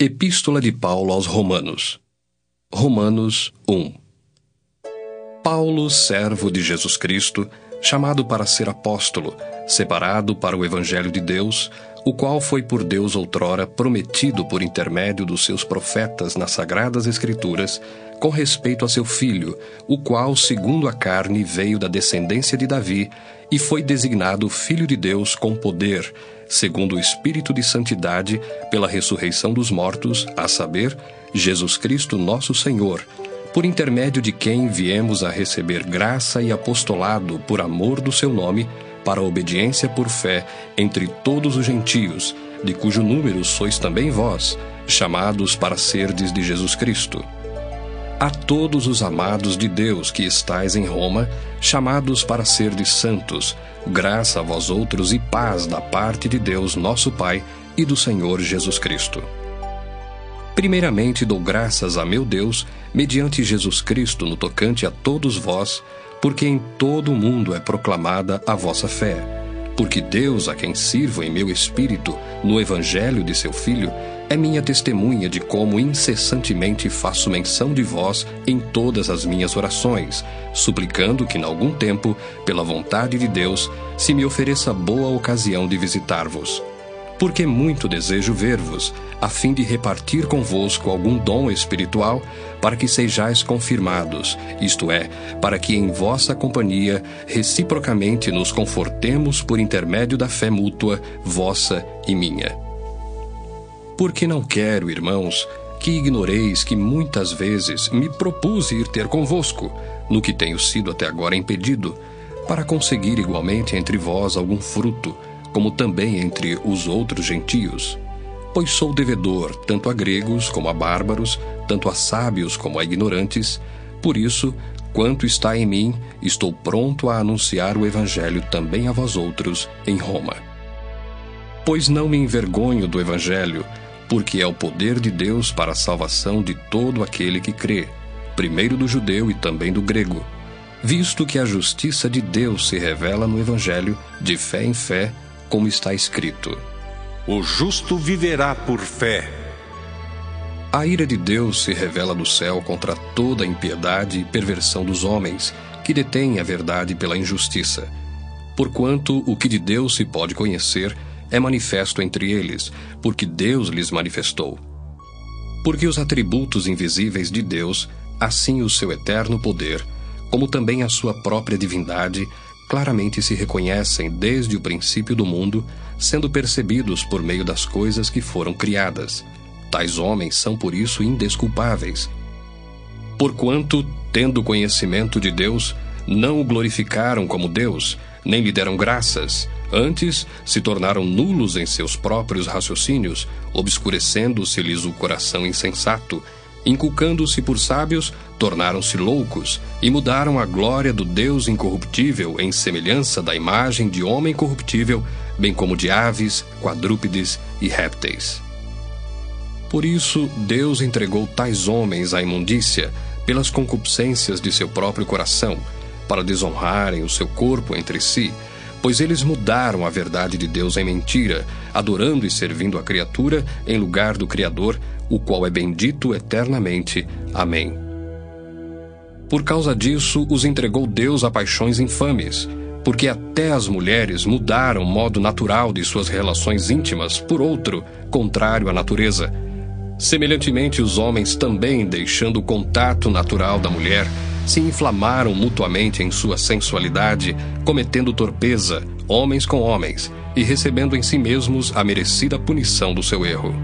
Epístola de Paulo aos Romanos. Romanos 1. Paulo, servo de Jesus Cristo, chamado para ser apóstolo, separado para o evangelho de Deus, o qual foi por Deus outrora prometido por intermédio dos seus profetas nas sagradas escrituras, com respeito a seu filho, o qual, segundo a carne, veio da descendência de Davi e foi designado filho de Deus com poder segundo o Espírito de Santidade, pela ressurreição dos mortos, a saber, Jesus Cristo nosso Senhor, por intermédio de quem viemos a receber graça e apostolado por amor do seu nome, para a obediência por fé entre todos os gentios, de cujo número sois também vós, chamados para serdes de Jesus Cristo. A todos os amados de Deus que estais em Roma, chamados para serdes santos, Graça a vós outros e paz da parte de Deus, nosso Pai, e do Senhor Jesus Cristo. Primeiramente dou graças a meu Deus, mediante Jesus Cristo, no tocante a todos vós, porque em todo o mundo é proclamada a vossa fé. Porque Deus, a quem sirvo em meu espírito, no Evangelho de seu Filho, é minha testemunha de como incessantemente faço menção de vós em todas as minhas orações, suplicando que, em algum tempo, pela vontade de Deus, se me ofereça boa ocasião de visitar-vos. Porque muito desejo ver-vos, a fim de repartir convosco algum dom espiritual, para que sejais confirmados, isto é, para que em vossa companhia reciprocamente nos confortemos por intermédio da fé mútua, vossa e minha porque não quero, irmãos, que ignoreis que muitas vezes me propus ir ter convosco, no que tenho sido até agora impedido, para conseguir igualmente entre vós algum fruto, como também entre os outros gentios. Pois sou devedor tanto a gregos como a bárbaros, tanto a sábios como a ignorantes, por isso, quanto está em mim, estou pronto a anunciar o Evangelho também a vós outros em Roma. Pois não me envergonho do Evangelho, porque é o poder de Deus para a salvação de todo aquele que crê, primeiro do judeu e também do grego, visto que a justiça de Deus se revela no Evangelho de fé em fé, como está escrito: O justo viverá por fé. A ira de Deus se revela do céu contra toda a impiedade e perversão dos homens, que detêm a verdade pela injustiça. Porquanto o que de Deus se pode conhecer é manifesto entre eles, porque Deus lhes manifestou. Porque os atributos invisíveis de Deus, assim o seu eterno poder, como também a sua própria divindade, claramente se reconhecem desde o princípio do mundo, sendo percebidos por meio das coisas que foram criadas. Tais homens são por isso indesculpáveis. Porquanto, tendo conhecimento de Deus, não o glorificaram como Deus, nem lhe deram graças, Antes, se tornaram nulos em seus próprios raciocínios, obscurecendo-se-lhes o coração insensato. Inculcando-se por sábios, tornaram-se loucos e mudaram a glória do Deus incorruptível em semelhança da imagem de homem corruptível, bem como de aves, quadrúpedes e répteis. Por isso, Deus entregou tais homens à imundícia pelas concupiscências de seu próprio coração, para desonrarem o seu corpo entre si pois eles mudaram a verdade de Deus em mentira, adorando e servindo a criatura em lugar do Criador, o qual é bendito eternamente. Amém. Por causa disso, os entregou Deus a paixões infames, porque até as mulheres mudaram o modo natural de suas relações íntimas por outro, contrário à natureza. Semelhantemente, os homens também, deixando o contato natural da mulher, se inflamaram mutuamente em sua sensualidade, cometendo torpeza, homens com homens, e recebendo em si mesmos a merecida punição do seu erro.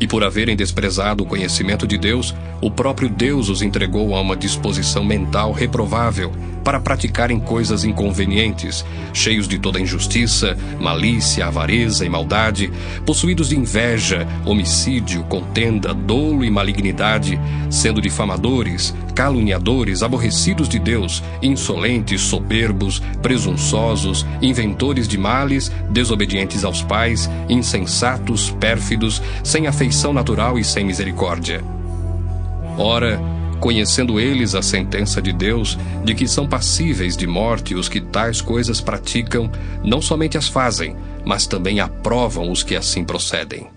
E por haverem desprezado o conhecimento de Deus, o próprio Deus os entregou a uma disposição mental reprovável para praticarem coisas inconvenientes, cheios de toda injustiça, malícia, avareza e maldade, possuídos de inveja, homicídio, contenda, dolo e malignidade, sendo difamadores, caluniadores, aborrecidos de Deus, insolentes, soberbos, presunçosos, inventores de males, desobedientes aos pais, insensatos, pérfidos, sem afeição natural e sem misericórdia. Ora, conhecendo eles a sentença de Deus, de que são passíveis de morte os que tais coisas praticam, não somente as fazem, mas também aprovam os que assim procedem.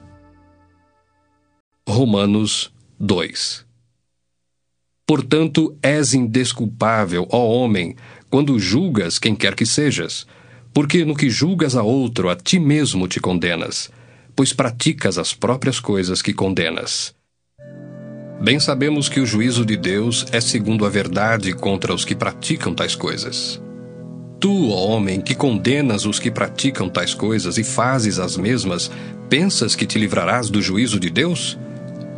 Romanos 2 Portanto, és indesculpável, ó homem, quando julgas quem quer que sejas, porque no que julgas a outro, a ti mesmo te condenas, pois praticas as próprias coisas que condenas. Bem sabemos que o juízo de Deus é segundo a verdade contra os que praticam tais coisas. Tu, ó homem, que condenas os que praticam tais coisas e fazes as mesmas, pensas que te livrarás do juízo de Deus?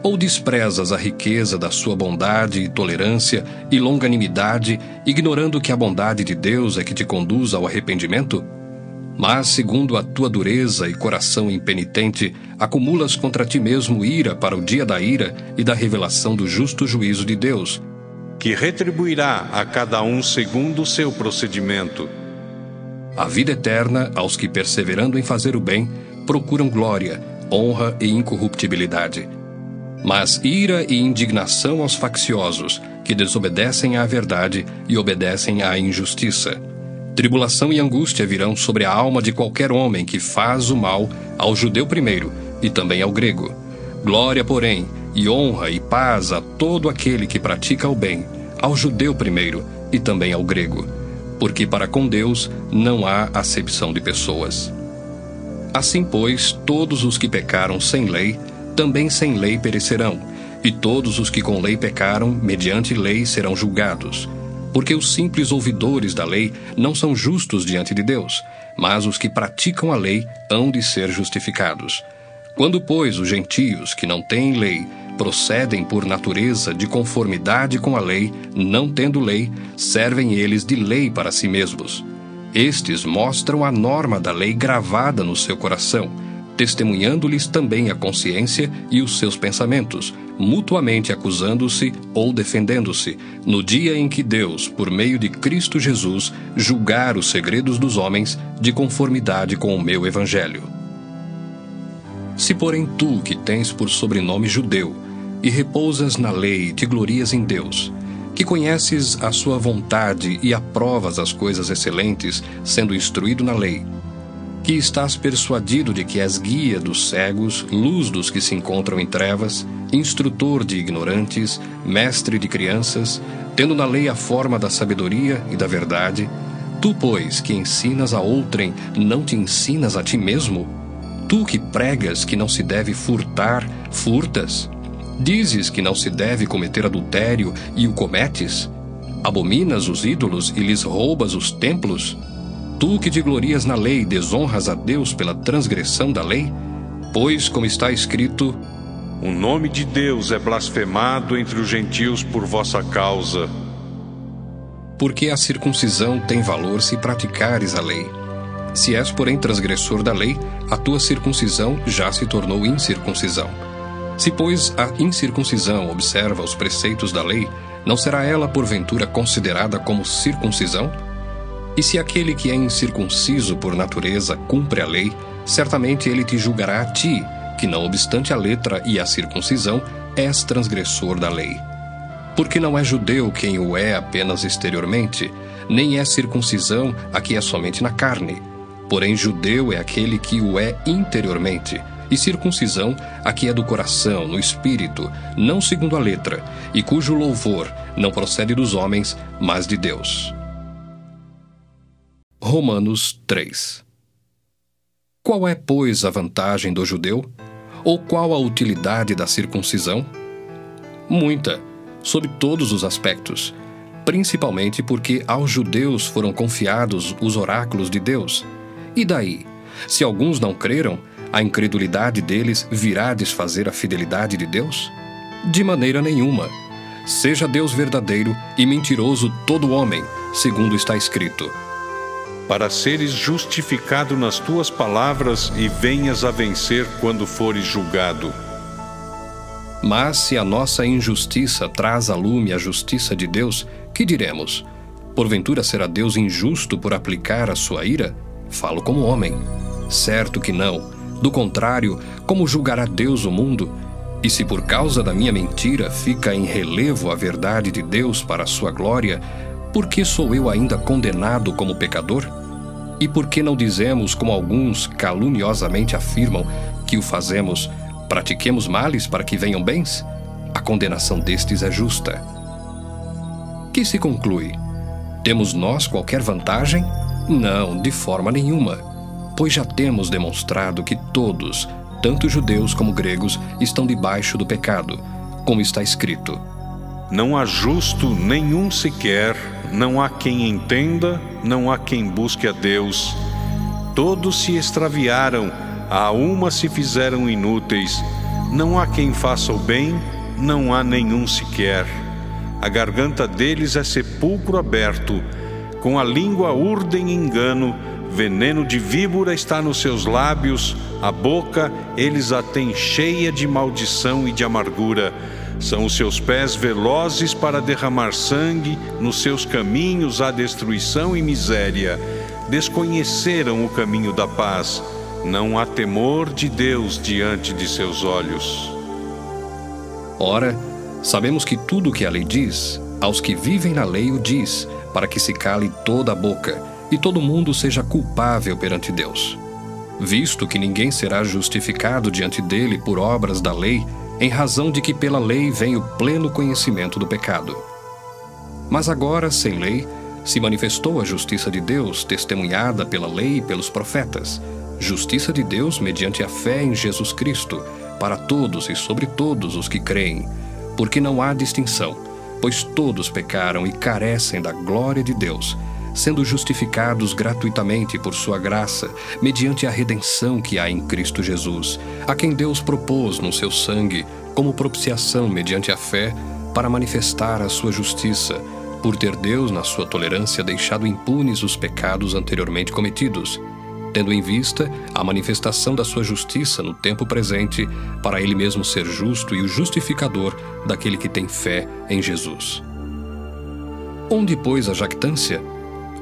Ou desprezas a riqueza da sua bondade e tolerância e longanimidade, ignorando que a bondade de Deus é que te conduz ao arrependimento? Mas, segundo a tua dureza e coração impenitente, acumulas contra ti mesmo ira para o dia da ira e da revelação do justo juízo de Deus, que retribuirá a cada um segundo o seu procedimento. A vida eterna aos que, perseverando em fazer o bem, procuram glória, honra e incorruptibilidade mas ira e indignação aos facciosos, que desobedecem à verdade e obedecem à injustiça. Tribulação e angústia virão sobre a alma de qualquer homem que faz o mal ao judeu primeiro e também ao grego. Glória, porém, e honra e paz a todo aquele que pratica o bem, ao judeu primeiro e também ao grego, porque para com Deus não há acepção de pessoas. Assim, pois, todos os que pecaram sem lei também sem lei perecerão, e todos os que com lei pecaram, mediante lei serão julgados. Porque os simples ouvidores da lei não são justos diante de Deus, mas os que praticam a lei hão de ser justificados. Quando, pois, os gentios, que não têm lei, procedem por natureza de conformidade com a lei, não tendo lei, servem eles de lei para si mesmos. Estes mostram a norma da lei gravada no seu coração testemunhando-lhes também a consciência e os seus pensamentos, mutuamente acusando-se ou defendendo-se, no dia em que Deus, por meio de Cristo Jesus, julgar os segredos dos homens de conformidade com o meu Evangelho. Se, porém, tu, que tens por sobrenome judeu, e repousas na lei e te glorias em Deus, que conheces a sua vontade e aprovas as coisas excelentes, sendo instruído na lei, que estás persuadido de que és guia dos cegos, luz dos que se encontram em trevas, instrutor de ignorantes, mestre de crianças, tendo na lei a forma da sabedoria e da verdade, tu, pois, que ensinas a outrem, não te ensinas a ti mesmo? Tu que pregas que não se deve furtar, furtas? Dizes que não se deve cometer adultério e o cometes? Abominas os ídolos e lhes roubas os templos? Tu que te glorias na lei, desonras a Deus pela transgressão da lei? Pois, como está escrito: O nome de Deus é blasfemado entre os gentios por vossa causa. Porque a circuncisão tem valor se praticares a lei. Se és, porém, transgressor da lei, a tua circuncisão já se tornou incircuncisão. Se, pois, a incircuncisão observa os preceitos da lei, não será ela, porventura, considerada como circuncisão? E se aquele que é incircunciso por natureza cumpre a lei, certamente ele te julgará a ti, que não obstante a letra e a circuncisão, és transgressor da lei. Porque não é judeu quem o é apenas exteriormente, nem é circuncisão a que é somente na carne. Porém, judeu é aquele que o é interiormente, e circuncisão a que é do coração, no espírito, não segundo a letra, e cujo louvor não procede dos homens, mas de Deus. Romanos 3 Qual é, pois, a vantagem do judeu? Ou qual a utilidade da circuncisão? Muita, sob todos os aspectos, principalmente porque aos judeus foram confiados os oráculos de Deus. E daí? Se alguns não creram, a incredulidade deles virá desfazer a fidelidade de Deus? De maneira nenhuma. Seja Deus verdadeiro e mentiroso todo homem, segundo está escrito para seres justificado nas tuas palavras e venhas a vencer quando fores julgado. Mas se a nossa injustiça traz a lume a justiça de Deus, que diremos? Porventura será Deus injusto por aplicar a sua ira? Falo como homem. Certo que não. Do contrário, como julgará Deus o mundo? E se por causa da minha mentira fica em relevo a verdade de Deus para a sua glória, por que sou eu ainda condenado como pecador? E por que não dizemos, como alguns caluniosamente afirmam, que o fazemos Pratiquemos males para que venham bens? A condenação destes é justa. Que se conclui? Temos nós qualquer vantagem? Não, de forma nenhuma, pois já temos demonstrado que todos, tanto judeus como gregos, estão debaixo do pecado, como está escrito. Não há justo nenhum sequer, não há quem entenda, não há quem busque a Deus. Todos se extraviaram, a uma se fizeram inúteis. Não há quem faça o bem, não há nenhum sequer. A garganta deles é sepulcro aberto, com a língua urdem engano, veneno de víbora está nos seus lábios, a boca eles a têm cheia de maldição e de amargura. São os seus pés velozes para derramar sangue, nos seus caminhos há destruição e miséria. Desconheceram o caminho da paz. Não há temor de Deus diante de seus olhos. Ora, sabemos que tudo o que a lei diz, aos que vivem na lei o diz, para que se cale toda a boca e todo mundo seja culpável perante Deus. Visto que ninguém será justificado diante dele por obras da lei, em razão de que pela lei vem o pleno conhecimento do pecado. Mas agora, sem lei, se manifestou a justiça de Deus, testemunhada pela lei e pelos profetas, justiça de Deus mediante a fé em Jesus Cristo para todos e sobre todos os que creem, porque não há distinção, pois todos pecaram e carecem da glória de Deus, sendo justificados gratuitamente por sua graça, mediante a redenção que há em Cristo Jesus, a quem Deus propôs no seu sangue como propiciação mediante a fé para manifestar a sua justiça, por ter Deus, na sua tolerância, deixado impunes os pecados anteriormente cometidos tendo em vista a manifestação da sua justiça no tempo presente, para ele mesmo ser justo e o justificador daquele que tem fé em Jesus. Onde, pois, a jactância?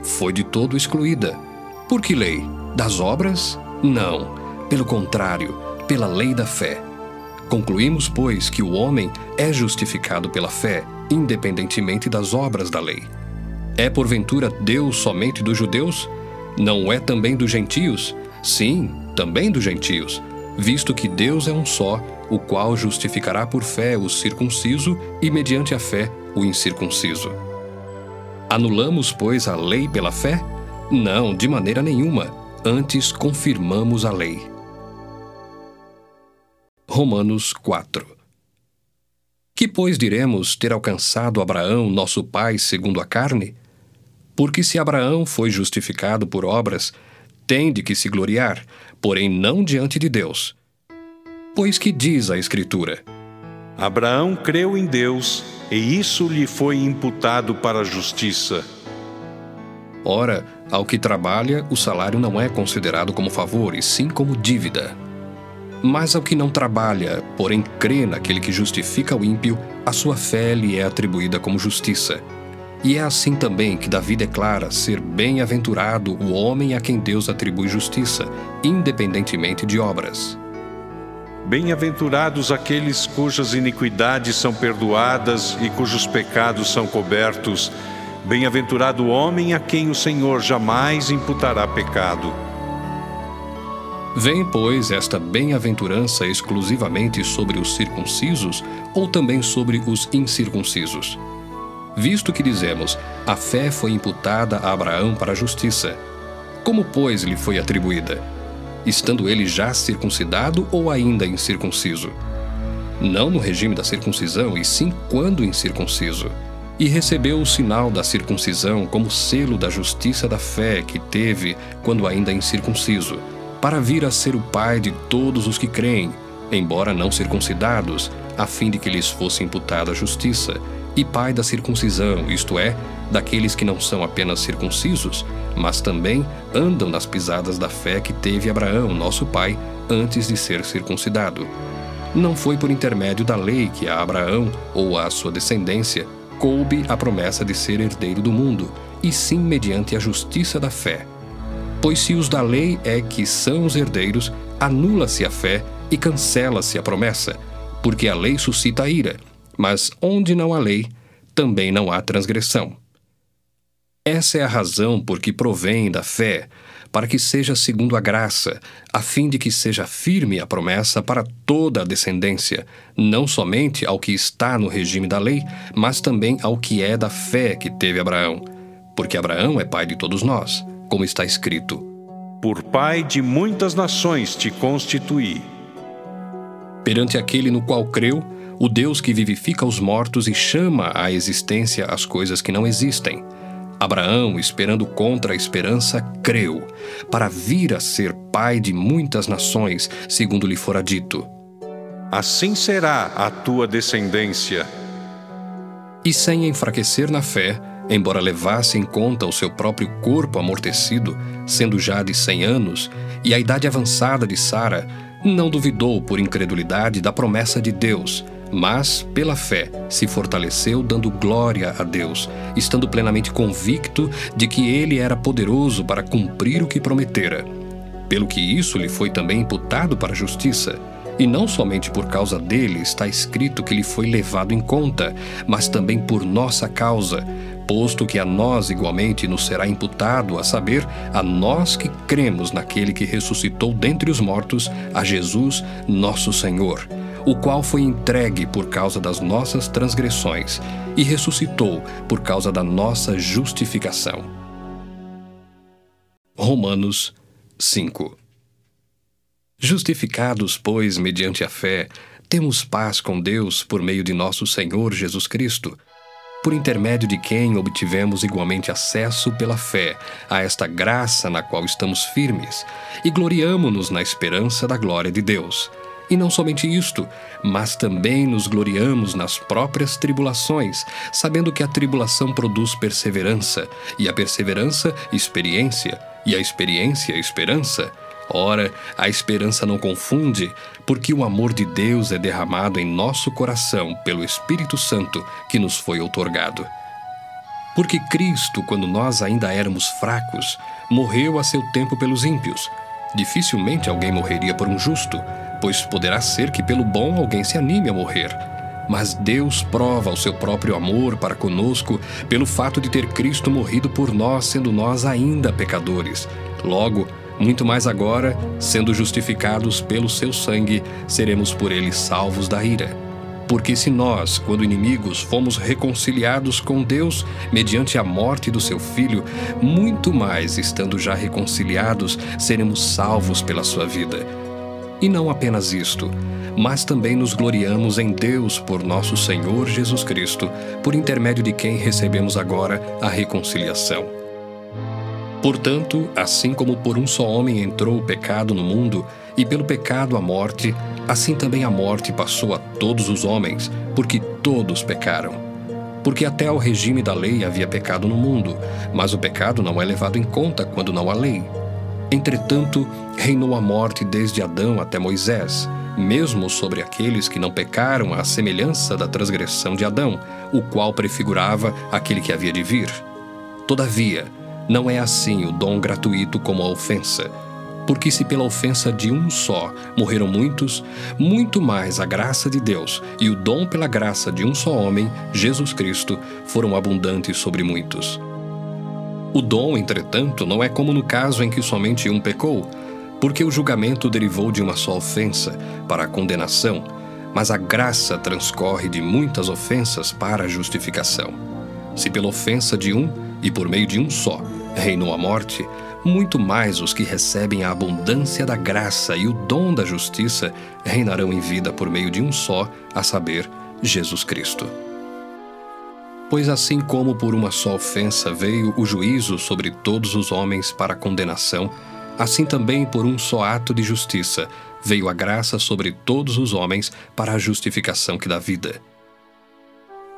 Foi de todo excluída. Por que lei? Das obras? Não. Pelo contrário, pela lei da fé. Concluímos, pois, que o homem é justificado pela fé, independentemente das obras da lei. É porventura Deus somente dos judeus? Não é também dos gentios? Sim, também dos gentios, visto que Deus é um só, o qual justificará por fé o circunciso e, mediante a fé, o incircunciso. Anulamos, pois, a lei pela fé? Não, de maneira nenhuma. Antes confirmamos a lei. Romanos 4 Que, pois, diremos ter alcançado Abraão, nosso pai, segundo a carne? Porque se Abraão foi justificado por obras, tem de que se gloriar, porém não diante de Deus. Pois que diz a Escritura? Abraão creu em Deus, e isso lhe foi imputado para a justiça. Ora, ao que trabalha, o salário não é considerado como favor, e sim como dívida. Mas ao que não trabalha, porém crê naquele que justifica o ímpio, a sua fé lhe é atribuída como justiça. E é assim também que Davi declara ser bem-aventurado o homem a quem Deus atribui justiça, independentemente de obras. Bem-aventurados aqueles cujas iniquidades são perdoadas e cujos pecados são cobertos. Bem-aventurado o homem a quem o Senhor jamais imputará pecado. Vem, pois, esta bem-aventurança exclusivamente sobre os circuncisos ou também sobre os incircuncisos? visto que dizemos: a fé foi imputada a Abraão para a justiça. Como, pois, lhe foi atribuída? Estando ele já circuncidado ou ainda incircunciso? Não no regime da circuncisão, e sim quando incircunciso. E recebeu o sinal da circuncisão como selo da justiça da fé que teve quando ainda incircunciso, para vir a ser o pai de todos os que creem, embora não circuncidados, a fim de que lhes fosse imputada a justiça e pai da circuncisão, isto é, daqueles que não são apenas circuncisos, mas também andam nas pisadas da fé que teve Abraão, nosso pai, antes de ser circuncidado. Não foi por intermédio da lei que a Abraão ou a sua descendência coube a promessa de ser herdeiro do mundo, e sim mediante a justiça da fé. Pois se os da lei é que são os herdeiros, anula-se a fé e cancela-se a promessa, porque a lei suscita a ira mas onde não há lei, também não há transgressão. Essa é a razão por que provém da fé, para que seja segundo a graça, a fim de que seja firme a promessa para toda a descendência, não somente ao que está no regime da lei, mas também ao que é da fé que teve Abraão. Porque Abraão é pai de todos nós, como está escrito: Por pai de muitas nações te constituí. Perante aquele no qual creu, o Deus que vivifica os mortos e chama à existência as coisas que não existem. Abraão, esperando contra a esperança, creu, para vir a ser pai de muitas nações, segundo lhe fora dito. Assim será a tua descendência. E sem enfraquecer na fé, embora levasse em conta o seu próprio corpo amortecido, sendo já de cem anos, e a idade avançada de Sara, não duvidou por incredulidade da promessa de Deus, mas, pela fé, se fortaleceu dando glória a Deus, estando plenamente convicto de que ele era poderoso para cumprir o que prometera. Pelo que isso lhe foi também imputado para a justiça. E não somente por causa dele está escrito que lhe foi levado em conta, mas também por nossa causa, posto que a nós igualmente nos será imputado, a saber, a nós que cremos naquele que ressuscitou dentre os mortos, a Jesus, nosso Senhor o qual foi entregue por causa das nossas transgressões e ressuscitou por causa da nossa justificação. Romanos 5 Justificados, pois, mediante a fé, temos paz com Deus por meio de nosso Senhor Jesus Cristo, por intermédio de quem obtivemos igualmente acesso pela fé a esta graça na qual estamos firmes e gloriamo-nos na esperança da glória de Deus. E não somente isto, mas também nos gloriamos nas próprias tribulações, sabendo que a tribulação produz perseverança, e a perseverança, experiência, e a experiência, esperança. Ora, a esperança não confunde, porque o amor de Deus é derramado em nosso coração pelo Espírito Santo que nos foi outorgado. Porque Cristo, quando nós ainda éramos fracos, morreu a seu tempo pelos ímpios. Dificilmente alguém morreria por um justo pois poderá ser que pelo bom alguém se anime a morrer. Mas Deus prova o seu próprio amor para conosco pelo fato de ter Cristo morrido por nós, sendo nós ainda pecadores. Logo, muito mais agora, sendo justificados pelo seu sangue, seremos por ele salvos da ira. Porque se nós, quando inimigos, fomos reconciliados com Deus mediante a morte do seu filho, muito mais, estando já reconciliados, seremos salvos pela sua vida. E não apenas isto, mas também nos gloriamos em Deus por nosso Senhor Jesus Cristo, por intermédio de quem recebemos agora a reconciliação. Portanto, assim como por um só homem entrou o pecado no mundo, e pelo pecado a morte, assim também a morte passou a todos os homens, porque todos pecaram. Porque até ao regime da lei havia pecado no mundo, mas o pecado não é levado em conta quando não há lei. Entretanto, reinou a morte desde Adão até Moisés, mesmo sobre aqueles que não pecaram à semelhança da transgressão de Adão, o qual prefigurava aquele que havia de vir. Todavia, não é assim o dom gratuito como a ofensa. Porque se pela ofensa de um só morreram muitos, muito mais a graça de Deus e o dom pela graça de um só homem, Jesus Cristo, foram abundantes sobre muitos. O dom, entretanto, não é como no caso em que somente um pecou, porque o julgamento derivou de uma só ofensa, para a condenação, mas a graça transcorre de muitas ofensas para a justificação. Se pela ofensa de um, e por meio de um só, reinou a morte, muito mais os que recebem a abundância da graça e o dom da justiça reinarão em vida por meio de um só, a saber, Jesus Cristo. Pois assim como por uma só ofensa veio o juízo sobre todos os homens para condenação, assim também por um só ato de justiça veio a graça sobre todos os homens para a justificação que dá vida.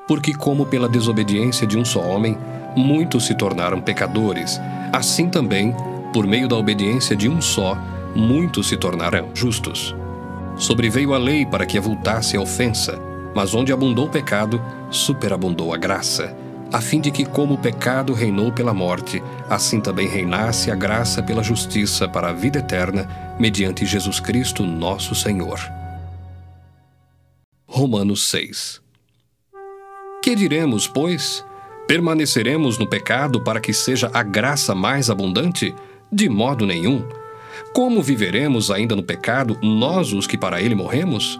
Porque, como pela desobediência de um só homem, muitos se tornaram pecadores, assim também, por meio da obediência de um só, muitos se tornarão justos. Sobreveio a lei para que avultasse a ofensa, mas onde abundou o pecado, superabundou a graça, a fim de que, como o pecado reinou pela morte, assim também reinasse a graça pela justiça para a vida eterna, mediante Jesus Cristo, nosso Senhor. Romanos 6 Que diremos, pois? Permaneceremos no pecado para que seja a graça mais abundante? De modo nenhum. Como viveremos ainda no pecado, nós os que para ele morremos?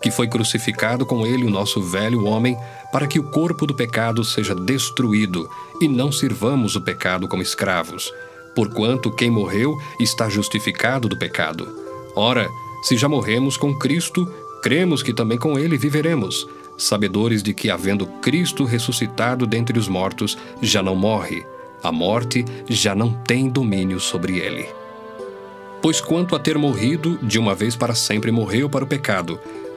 que foi crucificado com ele o nosso velho homem, para que o corpo do pecado seja destruído e não sirvamos o pecado como escravos, porquanto quem morreu está justificado do pecado. Ora, se já morremos com Cristo, cremos que também com ele viveremos, sabedores de que, havendo Cristo ressuscitado dentre os mortos, já não morre, a morte já não tem domínio sobre ele. Pois quanto a ter morrido, de uma vez para sempre morreu para o pecado,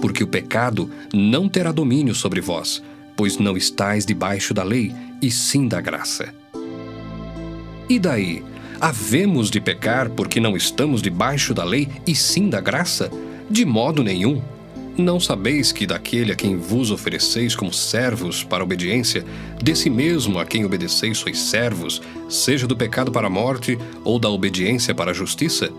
Porque o pecado não terá domínio sobre vós, pois não estáis debaixo da lei, e sim da graça. E daí? Havemos de pecar porque não estamos debaixo da lei e sim da graça? De modo nenhum. Não sabeis que daquele a quem vos ofereceis como servos para obediência, desse mesmo a quem obedeceis sois servos, seja do pecado para a morte ou da obediência para a justiça?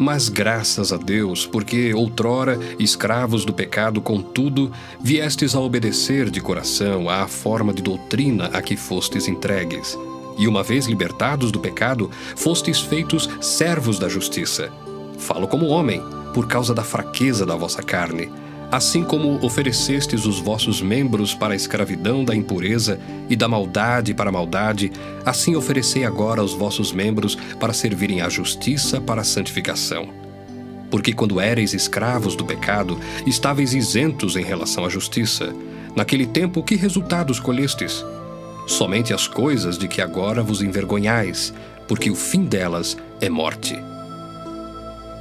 Mas graças a Deus, porque outrora, escravos do pecado, contudo, viestes a obedecer de coração à forma de doutrina a que fostes entregues e uma vez libertados do pecado, fostes feitos servos da justiça. Falo como homem, por causa da fraqueza da vossa carne. Assim como oferecestes os vossos membros para a escravidão da impureza e da maldade para a maldade, assim oferecei agora os vossos membros para servirem à justiça para a santificação. Porque quando éreis escravos do pecado, estáveis isentos em relação à justiça. Naquele tempo, que resultados colhestes? somente as coisas de que agora vos envergonhais, porque o fim delas é morte.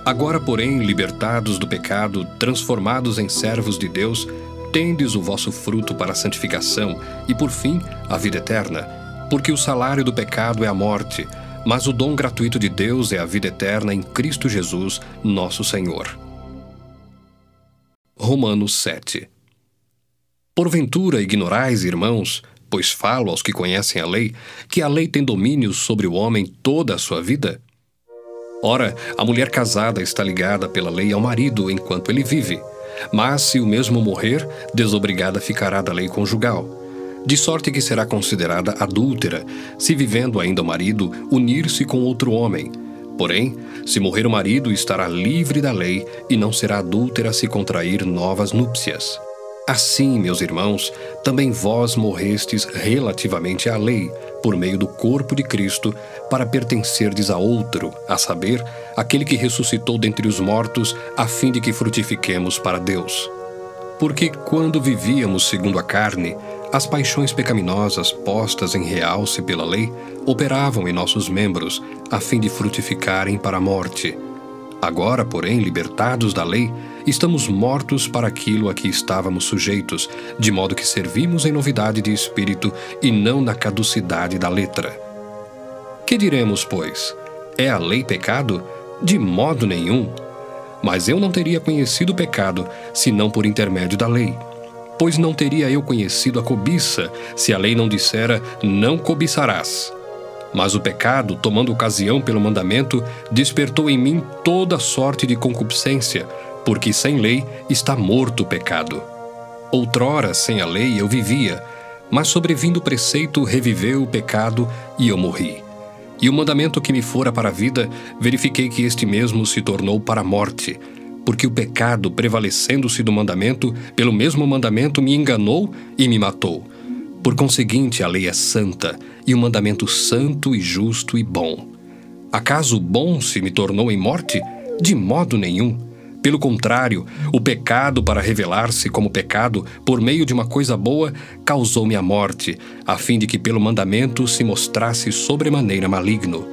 Agora, porém, libertados do pecado, transformados em servos de Deus, tendes o vosso fruto para a santificação e, por fim, a vida eterna. Porque o salário do pecado é a morte, mas o dom gratuito de Deus é a vida eterna em Cristo Jesus, nosso Senhor. Romanos 7 Porventura ignorais, irmãos, pois falo aos que conhecem a lei, que a lei tem domínio sobre o homem toda a sua vida? Ora, a mulher casada está ligada pela lei ao marido enquanto ele vive, mas se o mesmo morrer, desobrigada ficará da lei conjugal. De sorte que será considerada adúltera, se vivendo ainda o marido, unir-se com outro homem. Porém, se morrer o marido, estará livre da lei e não será adúltera se contrair novas núpcias. Assim, meus irmãos, também vós morrestes relativamente à lei, por meio do corpo de Cristo, para pertencerdes a outro, a saber, aquele que ressuscitou dentre os mortos, a fim de que frutifiquemos para Deus. Porque quando vivíamos segundo a carne, as paixões pecaminosas postas em realce pela lei operavam em nossos membros, a fim de frutificarem para a morte. Agora, porém, libertados da lei, estamos mortos para aquilo a que estávamos sujeitos, de modo que servimos em novidade de espírito e não na caducidade da letra. Que diremos, pois? É a lei pecado? De modo nenhum. Mas eu não teria conhecido o pecado, senão por intermédio da lei. Pois não teria eu conhecido a cobiça, se a lei não dissera: não cobiçarás. Mas o pecado, tomando ocasião pelo mandamento, despertou em mim toda sorte de concupiscência, porque sem lei está morto o pecado. Outrora, sem a lei, eu vivia, mas sobrevindo o preceito, reviveu o pecado e eu morri. E o mandamento que me fora para a vida, verifiquei que este mesmo se tornou para a morte, porque o pecado, prevalecendo-se do mandamento, pelo mesmo mandamento me enganou e me matou. Por conseguinte, a lei é santa, e o mandamento santo e justo e bom. Acaso o bom se me tornou em morte? De modo nenhum. Pelo contrário, o pecado, para revelar-se como pecado por meio de uma coisa boa, causou-me a morte, a fim de que pelo mandamento se mostrasse sobremaneira maligno.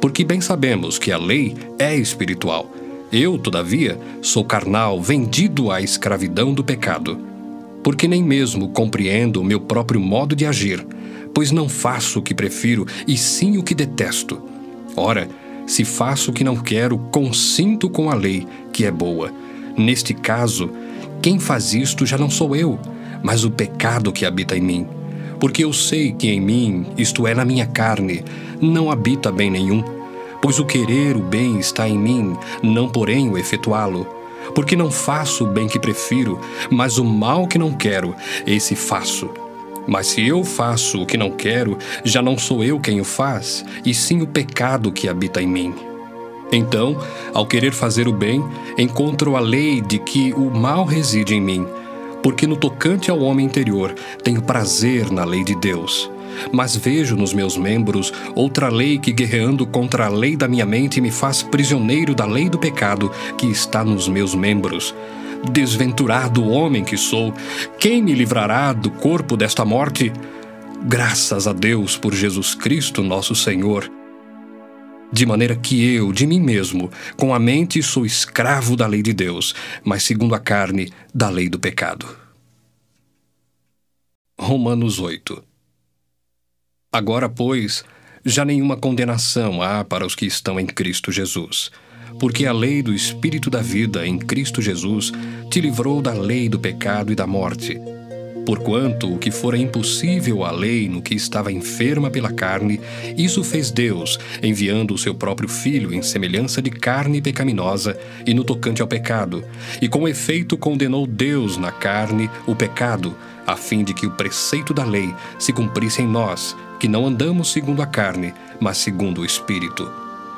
Porque bem sabemos que a lei é espiritual. Eu, todavia, sou carnal, vendido à escravidão do pecado. Porque nem mesmo compreendo o meu próprio modo de agir, pois não faço o que prefiro, e sim o que detesto. Ora, se faço o que não quero, consinto com a lei, que é boa. Neste caso, quem faz isto já não sou eu, mas o pecado que habita em mim. Porque eu sei que em mim, isto é, na minha carne, não habita bem nenhum. Pois o querer o bem está em mim, não porém o efetuá-lo. Porque não faço o bem que prefiro, mas o mal que não quero, esse faço. Mas se eu faço o que não quero, já não sou eu quem o faz, e sim o pecado que habita em mim. Então, ao querer fazer o bem, encontro a lei de que o mal reside em mim, porque no tocante ao homem interior tenho prazer na lei de Deus. Mas vejo nos meus membros outra lei que, guerreando contra a lei da minha mente, me faz prisioneiro da lei do pecado que está nos meus membros. Desventurado homem que sou, quem me livrará do corpo desta morte? Graças a Deus por Jesus Cristo, nosso Senhor. De maneira que eu, de mim mesmo, com a mente sou escravo da lei de Deus, mas segundo a carne, da lei do pecado. Romanos 8 Agora, pois, já nenhuma condenação há para os que estão em Cristo Jesus porque a lei do Espírito da vida em Cristo Jesus te livrou da lei do pecado e da morte. Porquanto o que fora impossível à lei no que estava enferma pela carne, isso fez Deus, enviando o seu próprio Filho em semelhança de carne pecaminosa e no tocante ao pecado, e com efeito condenou Deus na carne o pecado, a fim de que o preceito da lei se cumprisse em nós, que não andamos segundo a carne, mas segundo o Espírito.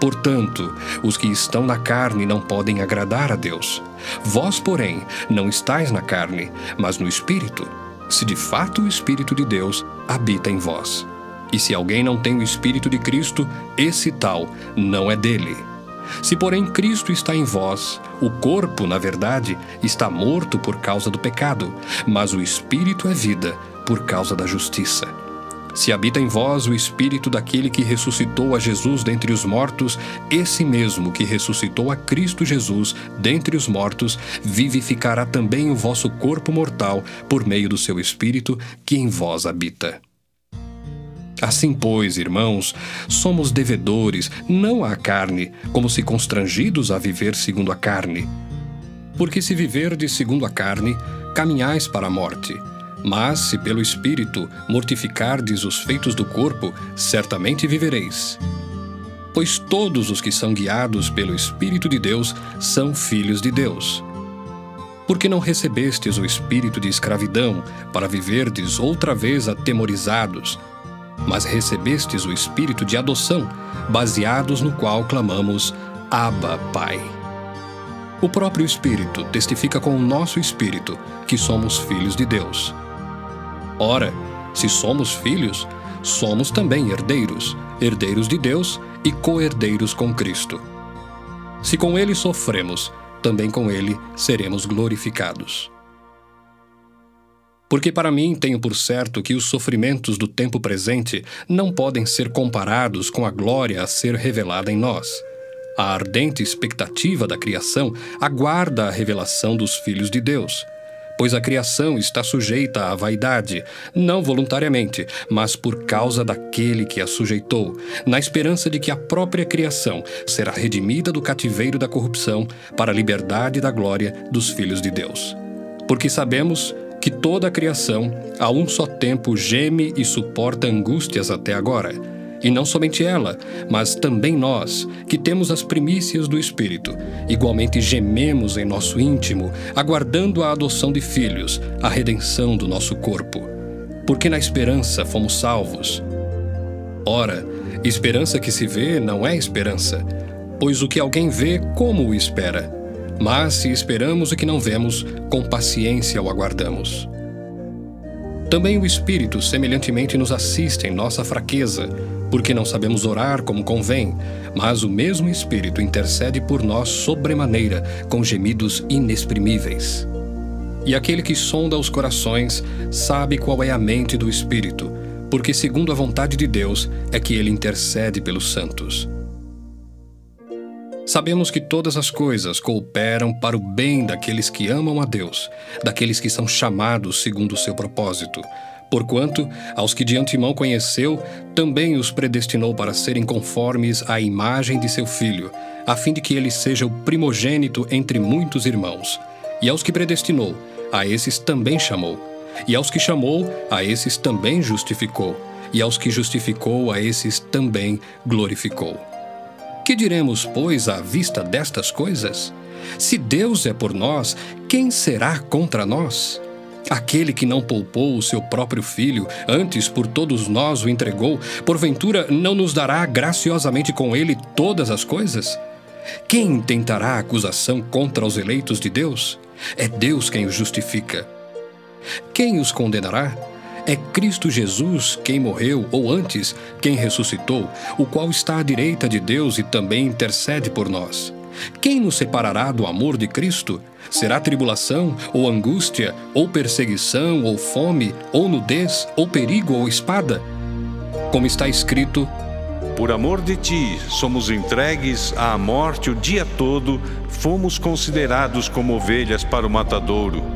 Portanto, os que estão na carne não podem agradar a Deus. Vós, porém, não estáis na carne, mas no Espírito, se de fato o Espírito de Deus habita em vós. E se alguém não tem o Espírito de Cristo, esse tal não é dele. Se, porém, Cristo está em vós, o corpo, na verdade, está morto por causa do pecado, mas o Espírito é vida por causa da justiça. Se habita em vós o espírito daquele que ressuscitou a Jesus dentre os mortos, esse mesmo que ressuscitou a Cristo Jesus dentre os mortos, vivificará também o vosso corpo mortal por meio do seu espírito que em vós habita. Assim, pois, irmãos, somos devedores, não à carne, como se constrangidos a viver segundo a carne. Porque se viverdes segundo a carne, caminhais para a morte. Mas se pelo Espírito mortificardes os feitos do corpo, certamente vivereis. Pois todos os que são guiados pelo Espírito de Deus são filhos de Deus. Porque não recebestes o espírito de escravidão para viverdes outra vez atemorizados, mas recebestes o espírito de adoção, baseados no qual clamamos: Abba, Pai. O próprio Espírito testifica com o nosso espírito que somos filhos de Deus. Ora, se somos filhos, somos também herdeiros, herdeiros de Deus e co-herdeiros com Cristo. Se com ele sofremos, também com ele seremos glorificados. Porque para mim tenho por certo que os sofrimentos do tempo presente não podem ser comparados com a glória a ser revelada em nós. A ardente expectativa da criação aguarda a revelação dos filhos de Deus pois a criação está sujeita à vaidade, não voluntariamente, mas por causa daquele que a sujeitou, na esperança de que a própria criação será redimida do cativeiro da corrupção para a liberdade da glória dos filhos de Deus. Porque sabemos que toda a criação, a um só tempo, geme e suporta angústias até agora. E não somente ela, mas também nós, que temos as primícias do Espírito, igualmente gememos em nosso íntimo, aguardando a adoção de filhos, a redenção do nosso corpo. Porque na esperança fomos salvos. Ora, esperança que se vê não é esperança, pois o que alguém vê, como o espera? Mas se esperamos o que não vemos, com paciência o aguardamos. Também o Espírito semelhantemente nos assiste em nossa fraqueza, porque não sabemos orar como convém, mas o mesmo Espírito intercede por nós sobremaneira, com gemidos inexprimíveis. E aquele que sonda os corações sabe qual é a mente do Espírito, porque segundo a vontade de Deus é que ele intercede pelos santos. Sabemos que todas as coisas cooperam para o bem daqueles que amam a Deus, daqueles que são chamados segundo o seu propósito. Porquanto, aos que de antemão conheceu, também os predestinou para serem conformes à imagem de seu filho, a fim de que ele seja o primogênito entre muitos irmãos. E aos que predestinou, a esses também chamou. E aos que chamou, a esses também justificou. E aos que justificou, a esses também glorificou. Que diremos, pois, à vista destas coisas? Se Deus é por nós, quem será contra nós? Aquele que não poupou o seu próprio filho, antes por todos nós o entregou, porventura não nos dará graciosamente com ele todas as coisas? Quem intentará acusação contra os eleitos de Deus? É Deus quem os justifica. Quem os condenará? É Cristo Jesus quem morreu, ou antes, quem ressuscitou, o qual está à direita de Deus e também intercede por nós. Quem nos separará do amor de Cristo? Será tribulação, ou angústia, ou perseguição, ou fome, ou nudez, ou perigo, ou espada? Como está escrito: Por amor de ti, somos entregues à morte o dia todo, fomos considerados como ovelhas para o matadouro.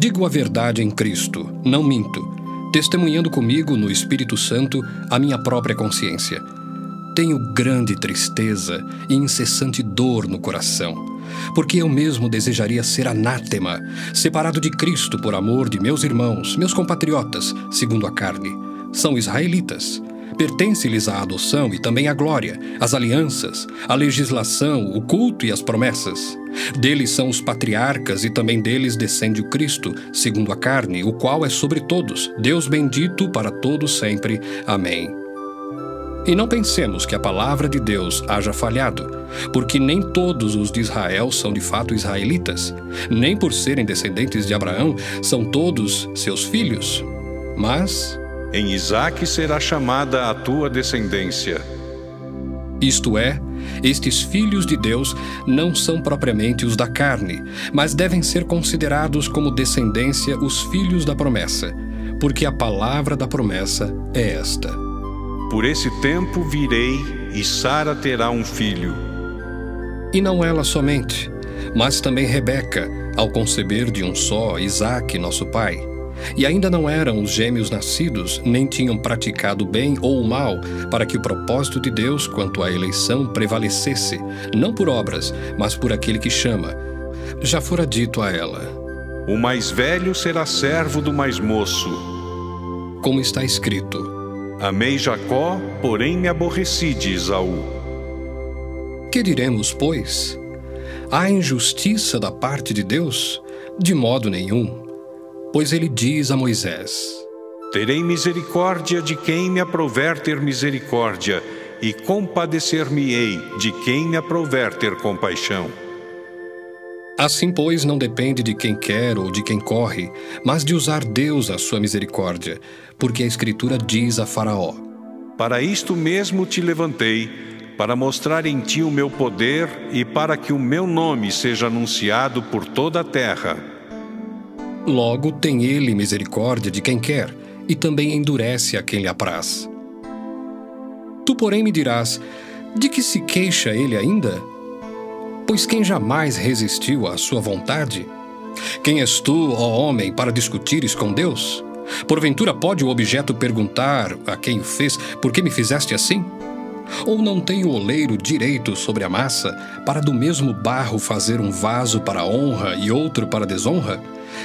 Digo a verdade em Cristo, não minto, testemunhando comigo no Espírito Santo a minha própria consciência. Tenho grande tristeza e incessante dor no coração, porque eu mesmo desejaria ser anátema, separado de Cristo por amor de meus irmãos, meus compatriotas, segundo a carne. São israelitas. Pertence-lhes a adoção e também a glória, as alianças, a legislação, o culto e as promessas. Deles são os patriarcas e também deles descende o Cristo, segundo a carne, o qual é sobre todos, Deus bendito para todos sempre. Amém. E não pensemos que a palavra de Deus haja falhado, porque nem todos os de Israel são de fato israelitas, nem por serem descendentes de Abraão são todos seus filhos. Mas em Isaque será chamada a tua descendência. Isto é, estes filhos de Deus não são propriamente os da carne, mas devem ser considerados como descendência os filhos da promessa, porque a palavra da promessa é esta: Por esse tempo virei e Sara terá um filho. E não ela somente, mas também Rebeca, ao conceber de um só Isaque, nosso pai. E ainda não eram os gêmeos nascidos, nem tinham praticado bem ou o mal, para que o propósito de Deus quanto à eleição prevalecesse, não por obras, mas por aquele que chama. Já fora dito a ela: O mais velho será servo do mais moço. Como está escrito: Amei Jacó, porém me aborreci de Esaú. Que diremos, pois? Há injustiça da parte de Deus? De modo nenhum. Pois ele diz a Moisés: Terei misericórdia de quem me aprover ter misericórdia, e compadecer-me-ei de quem me aprover ter compaixão. Assim, pois, não depende de quem quer ou de quem corre, mas de usar Deus a sua misericórdia, porque a Escritura diz a Faraó: Para isto mesmo te levantei, para mostrar em ti o meu poder e para que o meu nome seja anunciado por toda a terra. Logo tem ele misericórdia de quem quer, e também endurece a quem lhe apraz. Tu, porém, me dirás: de que se queixa ele ainda? Pois quem jamais resistiu à sua vontade? Quem és tu, ó homem, para discutires com Deus? Porventura pode o objeto perguntar a quem o fez: Por que me fizeste assim? Ou não tem o oleiro direito sobre a massa para do mesmo barro fazer um vaso para honra e outro para desonra?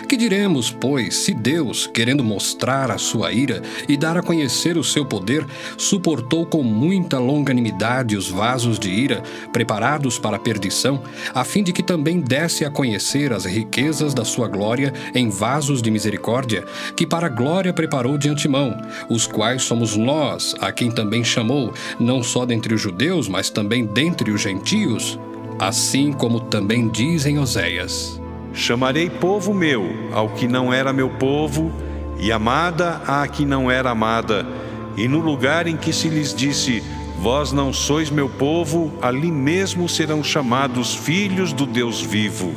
Que diremos, pois, se Deus, querendo mostrar a sua ira e dar a conhecer o seu poder, suportou com muita longanimidade os vasos de ira, preparados para a perdição, a fim de que também desse a conhecer as riquezas da sua glória em vasos de misericórdia, que para a glória preparou de antemão, os quais somos nós, a quem também chamou, não só dentre os judeus, mas também dentre os gentios? Assim como também dizem Oséias. Chamarei povo meu ao que não era meu povo, e amada à que não era amada, e no lugar em que se lhes disse: Vós não sois meu povo, ali mesmo serão chamados filhos do Deus vivo.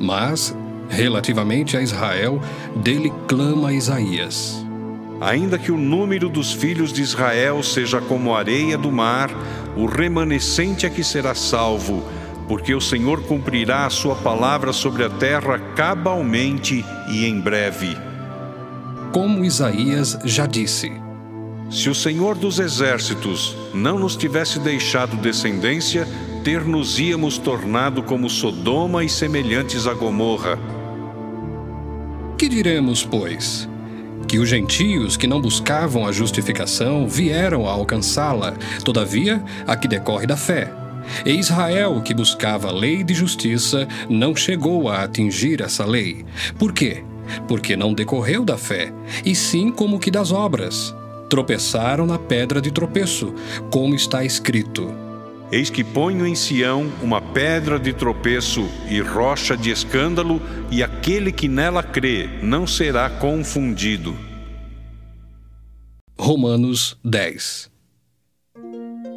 Mas, relativamente a Israel, dele clama Isaías. Ainda que o número dos filhos de Israel seja como a areia do mar, o remanescente é que será salvo porque o Senhor cumprirá a sua palavra sobre a terra cabalmente e em breve. Como Isaías já disse: Se o Senhor dos exércitos não nos tivesse deixado descendência, ter-nos-íamos tornado como Sodoma e semelhantes a Gomorra. Que diremos, pois? Que os gentios que não buscavam a justificação vieram a alcançá-la, todavia, a que decorre da fé. E Israel, que buscava a lei de justiça, não chegou a atingir essa lei. Por quê? Porque não decorreu da fé, e sim como que das obras. Tropeçaram na pedra de tropeço, como está escrito. Eis que ponho em Sião uma pedra de tropeço e rocha de escândalo, e aquele que nela crê não será confundido. Romanos 10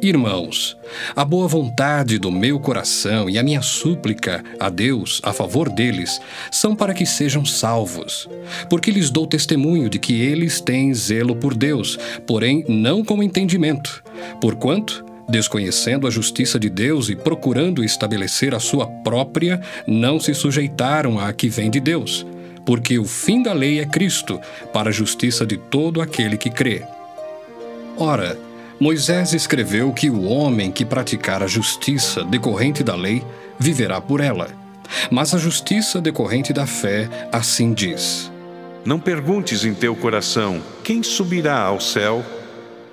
Irmãos, a boa vontade do meu coração e a minha súplica a Deus a favor deles são para que sejam salvos, porque lhes dou testemunho de que eles têm zelo por Deus, porém não com entendimento, porquanto, desconhecendo a justiça de Deus e procurando estabelecer a sua própria, não se sujeitaram à que vem de Deus, porque o fim da lei é Cristo, para a justiça de todo aquele que crê. Ora, Moisés escreveu que o homem que praticar a justiça decorrente da lei viverá por ela. Mas a justiça decorrente da fé assim diz: Não perguntes em teu coração: quem subirá ao céu?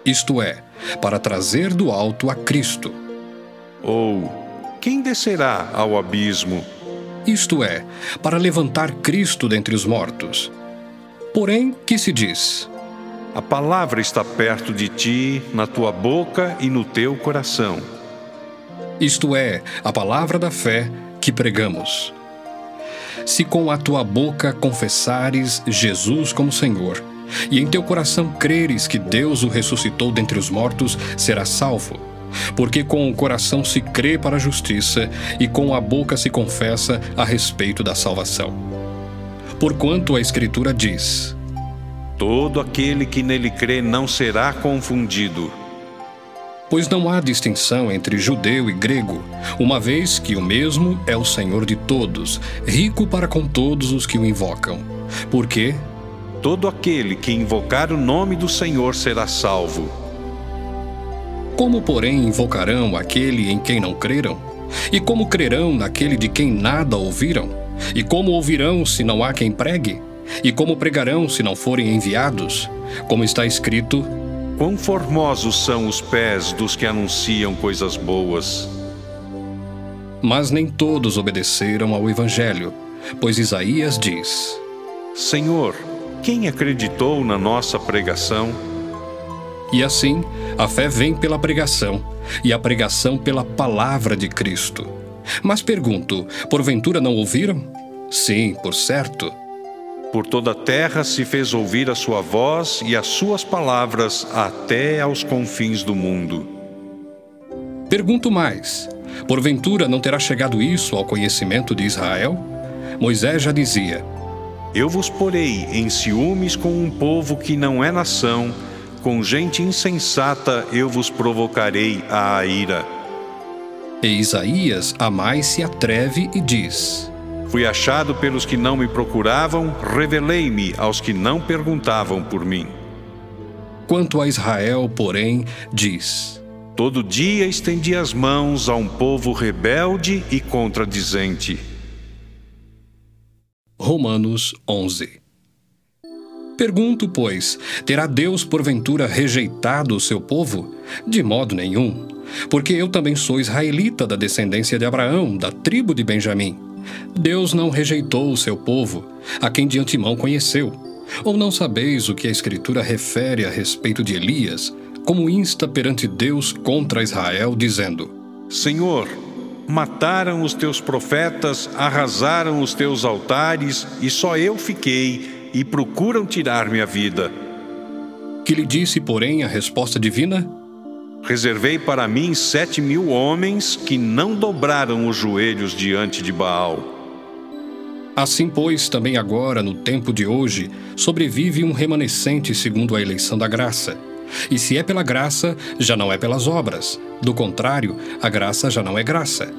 Isto é, para trazer do alto a Cristo. Ou quem descerá ao abismo? Isto é, para levantar Cristo dentre os mortos. Porém, que se diz? A palavra está perto de ti, na tua boca e no teu coração. Isto é, a palavra da fé que pregamos. Se com a tua boca confessares Jesus como Senhor, e em teu coração creres que Deus o ressuscitou dentre os mortos, serás salvo. Porque com o coração se crê para a justiça, e com a boca se confessa a respeito da salvação. Porquanto a Escritura diz: Todo aquele que nele crê não será confundido. Pois não há distinção entre judeu e grego, uma vez que o mesmo é o Senhor de todos, rico para com todos os que o invocam. Porque todo aquele que invocar o nome do Senhor será salvo. Como, porém, invocarão aquele em quem não creram? E como crerão naquele de quem nada ouviram? E como ouvirão se não há quem pregue? E como pregarão se não forem enviados? Como está escrito: Quão formosos são os pés dos que anunciam coisas boas. Mas nem todos obedeceram ao Evangelho, pois Isaías diz: Senhor, quem acreditou na nossa pregação? E assim, a fé vem pela pregação, e a pregação pela palavra de Cristo. Mas pergunto: porventura não ouviram? Sim, por certo. Por toda a terra se fez ouvir a sua voz e as suas palavras até aos confins do mundo. Pergunto mais: porventura não terá chegado isso ao conhecimento de Israel? Moisés já dizia: Eu vos porei em ciúmes com um povo que não é nação, com gente insensata eu vos provocarei a ira. E Isaías a mais se atreve e diz: Fui achado pelos que não me procuravam, revelei-me aos que não perguntavam por mim. Quanto a Israel, porém, diz: Todo dia estendi as mãos a um povo rebelde e contradizente. Romanos 11 Pergunto, pois, terá Deus porventura rejeitado o seu povo? De modo nenhum. Porque eu também sou israelita da descendência de Abraão, da tribo de Benjamim. Deus não rejeitou o seu povo, a quem de antemão conheceu. Ou não sabeis o que a Escritura refere a respeito de Elias, como insta perante Deus contra Israel, dizendo: Senhor, mataram os teus profetas, arrasaram os teus altares, e só eu fiquei, e procuram tirar-me a vida. Que lhe disse, porém, a resposta divina? Reservei para mim sete mil homens que não dobraram os joelhos diante de Baal. Assim, pois, também agora, no tempo de hoje, sobrevive um remanescente segundo a eleição da graça. E se é pela graça, já não é pelas obras. Do contrário, a graça já não é graça.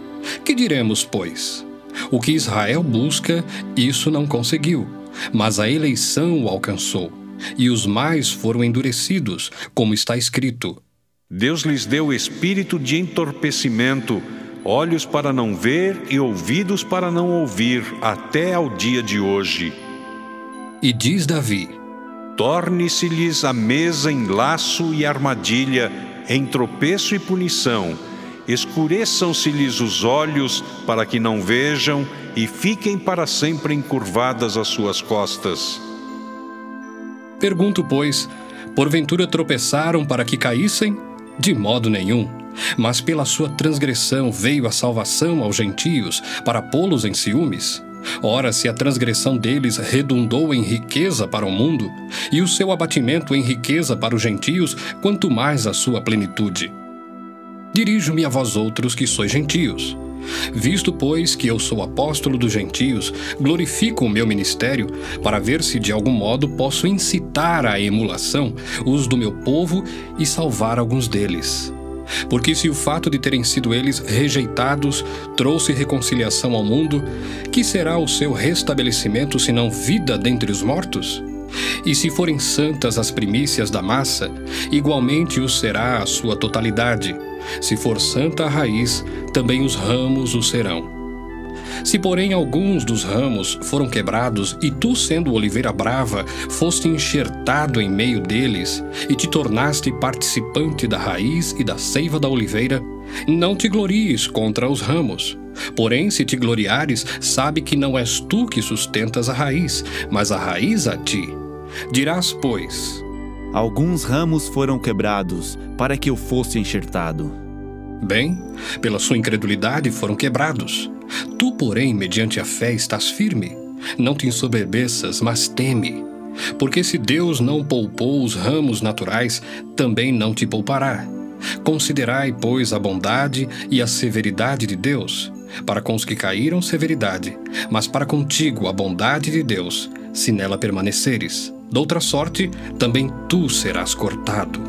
Que diremos, pois? O que Israel busca, isso não conseguiu, mas a eleição o alcançou. E os mais foram endurecidos, como está escrito: Deus lhes deu espírito de entorpecimento, olhos para não ver e ouvidos para não ouvir, até ao dia de hoje. E diz Davi: Torne-se-lhes a mesa em laço e armadilha, em tropeço e punição. Escureçam-se-lhes os olhos para que não vejam e fiquem para sempre encurvadas as suas costas. Pergunto, pois, porventura tropeçaram para que caíssem? De modo nenhum. Mas pela sua transgressão veio a salvação aos gentios, para pô-los em ciúmes. Ora, se a transgressão deles redundou em riqueza para o mundo, e o seu abatimento em riqueza para os gentios, quanto mais a sua plenitude. Dirijo-me a vós outros que sois gentios. Visto, pois, que eu sou apóstolo dos gentios, glorifico o meu ministério, para ver se de algum modo posso incitar à emulação os do meu povo e salvar alguns deles. Porque se o fato de terem sido eles rejeitados trouxe reconciliação ao mundo, que será o seu restabelecimento senão vida dentre os mortos? E se forem santas as primícias da massa, igualmente o será a sua totalidade. Se for santa a raiz, também os ramos o serão. Se, porém, alguns dos ramos foram quebrados, e tu, sendo oliveira brava, foste enxertado em meio deles, e te tornaste participante da raiz e da seiva da oliveira, não te glories contra os ramos. Porém, se te gloriares, sabe que não és tu que sustentas a raiz, mas a raiz a ti. Dirás, pois: Alguns ramos foram quebrados, para que eu fosse enxertado. Bem, pela sua incredulidade foram quebrados. Tu, porém, mediante a fé, estás firme. Não te ensoberbeças, mas teme. Porque se Deus não poupou os ramos naturais, também não te poupará. Considerai, pois, a bondade e a severidade de Deus. Para com os que caíram, severidade, mas para contigo a bondade de Deus, se nela permaneceres. Doutra sorte, também tu serás cortado.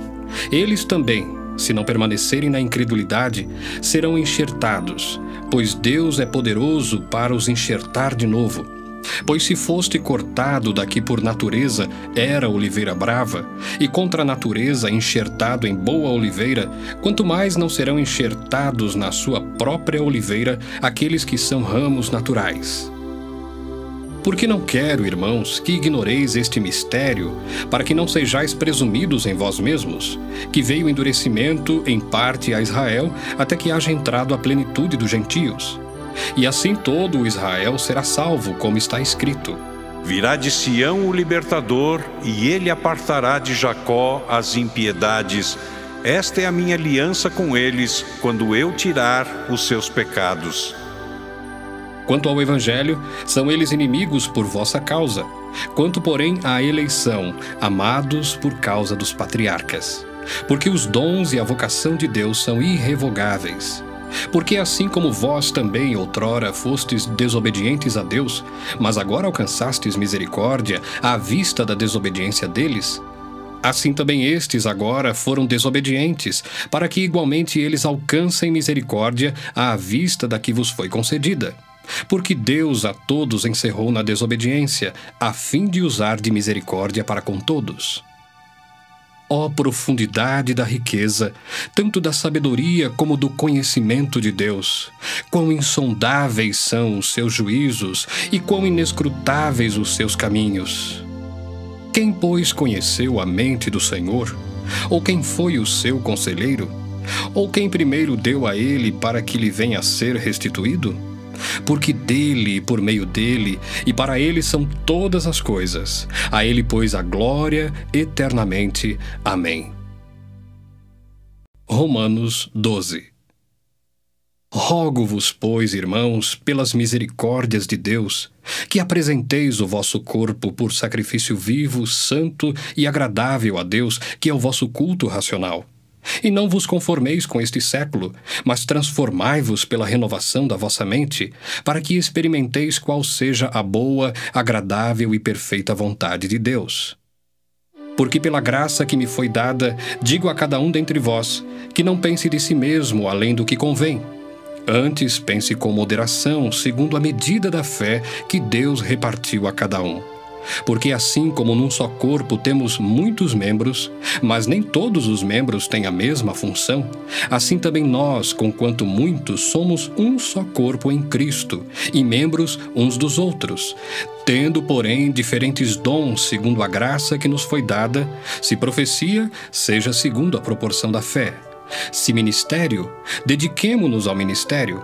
Eles também, se não permanecerem na incredulidade, serão enxertados, pois Deus é poderoso para os enxertar de novo. Pois se foste cortado daqui por natureza, era oliveira brava, e contra a natureza enxertado em boa oliveira, quanto mais não serão enxertados na sua própria oliveira aqueles que são ramos naturais. Porque não quero, irmãos, que ignoreis este mistério, para que não sejais presumidos em vós mesmos, que veio endurecimento em parte a Israel, até que haja entrado a plenitude dos gentios. E assim todo o Israel será salvo, como está escrito. Virá de Sião o libertador, e ele apartará de Jacó as impiedades. Esta é a minha aliança com eles, quando eu tirar os seus pecados. Quanto ao Evangelho, são eles inimigos por vossa causa. Quanto, porém, à eleição, amados por causa dos patriarcas. Porque os dons e a vocação de Deus são irrevogáveis. Porque assim como vós também outrora fostes desobedientes a Deus, mas agora alcançastes misericórdia à vista da desobediência deles, assim também estes agora foram desobedientes, para que igualmente eles alcancem misericórdia à vista da que vos foi concedida. Porque Deus a todos encerrou na desobediência, a fim de usar de misericórdia para com todos. Ó profundidade da riqueza, tanto da sabedoria como do conhecimento de Deus! Quão insondáveis são os seus juízos e quão inescrutáveis os seus caminhos! Quem, pois, conheceu a mente do Senhor? Ou quem foi o seu conselheiro? Ou quem primeiro deu a ele para que lhe venha a ser restituído? Porque dele, por meio dele e para ele são todas as coisas. A ele, pois, a glória eternamente. Amém. Romanos 12 Rogo-vos, pois, irmãos, pelas misericórdias de Deus, que apresenteis o vosso corpo por sacrifício vivo, santo e agradável a Deus, que é o vosso culto racional. E não vos conformeis com este século, mas transformai-vos pela renovação da vossa mente, para que experimenteis qual seja a boa, agradável e perfeita vontade de Deus. Porque pela graça que me foi dada, digo a cada um dentre vós, que não pense de si mesmo além do que convém. Antes pense com moderação, segundo a medida da fé que Deus repartiu a cada um. Porque assim como num só corpo temos muitos membros, mas nem todos os membros têm a mesma função, assim também nós, conquanto muitos, somos um só corpo em Cristo e membros uns dos outros. Tendo, porém, diferentes dons segundo a graça que nos foi dada, se profecia, seja segundo a proporção da fé. Se ministério, dediquemo-nos ao ministério.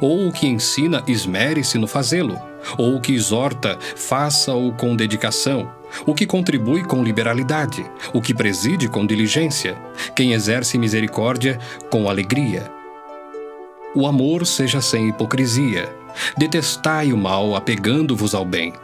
Ou o que ensina, esmere-se no fazê-lo ou o que exorta, faça-o com dedicação. O que contribui com liberalidade, o que preside com diligência, quem exerce misericórdia com alegria. O amor seja sem hipocrisia. Detestai o mal, apegando-vos ao bem.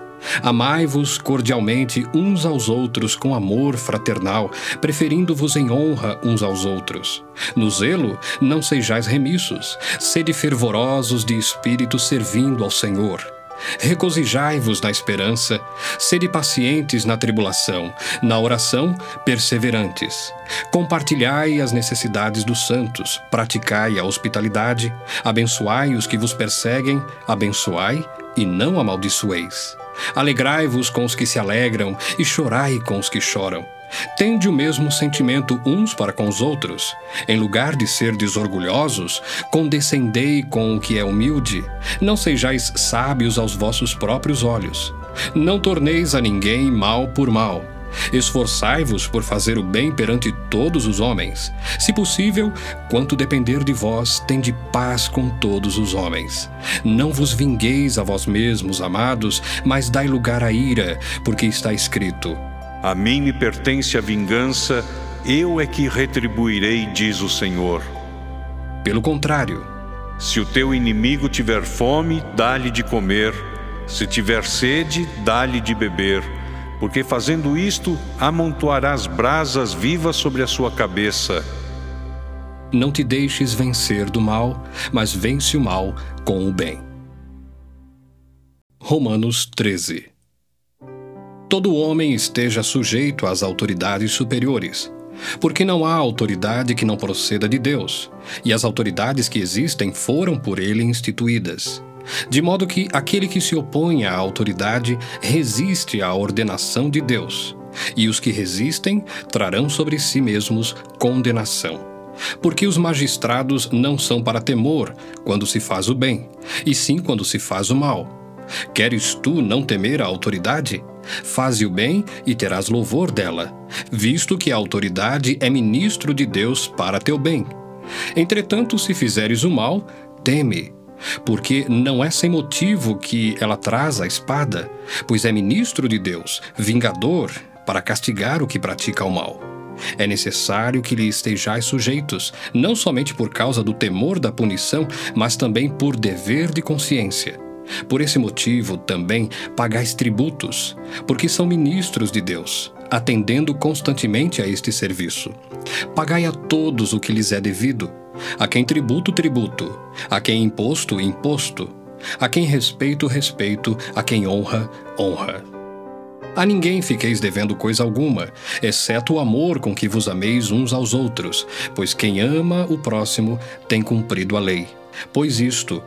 Amai-vos cordialmente uns aos outros com amor fraternal, preferindo-vos em honra uns aos outros. No zelo, não sejais remissos, sede fervorosos de espírito servindo ao Senhor. Regozijai-vos na esperança, sede pacientes na tribulação, na oração, perseverantes. Compartilhai as necessidades dos santos, praticai a hospitalidade, abençoai os que vos perseguem, abençoai e não amaldiçoeis. Alegrai-vos com os que se alegram e chorai com os que choram. Tende o mesmo sentimento uns para com os outros. Em lugar de ser desorgulhosos, condescendei com o que é humilde. Não sejais sábios aos vossos próprios olhos. Não torneis a ninguém mal por mal. Esforçai-vos por fazer o bem perante todos os homens. Se possível, quanto depender de vós, tende paz com todos os homens. Não vos vingueis a vós mesmos, amados, mas dai lugar à ira, porque está escrito: a mim me pertence a vingança, eu é que retribuirei, diz o Senhor. Pelo contrário, se o teu inimigo tiver fome, dá-lhe de comer, se tiver sede, dá-lhe de beber, porque fazendo isto, amontoarás brasas vivas sobre a sua cabeça. Não te deixes vencer do mal, mas vence o mal com o bem. Romanos 13 todo homem esteja sujeito às autoridades superiores. Porque não há autoridade que não proceda de Deus, e as autoridades que existem foram por ele instituídas. De modo que aquele que se opõe à autoridade resiste à ordenação de Deus, e os que resistem trarão sobre si mesmos condenação. Porque os magistrados não são para temor quando se faz o bem, e sim quando se faz o mal. Queres tu não temer a autoridade? Faze o bem e terás louvor dela, visto que a autoridade é ministro de Deus para teu bem. Entretanto, se fizeres o mal, teme, porque não é sem motivo que ela traz a espada, pois é ministro de Deus, vingador, para castigar o que pratica o mal. É necessário que lhe estejais sujeitos, não somente por causa do temor da punição, mas também por dever de consciência. Por esse motivo também pagais tributos, porque são ministros de Deus, atendendo constantemente a este serviço. Pagai a todos o que lhes é devido: A quem tributo, tributo. A quem imposto, imposto. A quem respeito, respeito. A quem honra, honra. A ninguém fiqueis devendo coisa alguma, exceto o amor com que vos ameis uns aos outros, pois quem ama o próximo tem cumprido a lei. Pois isto: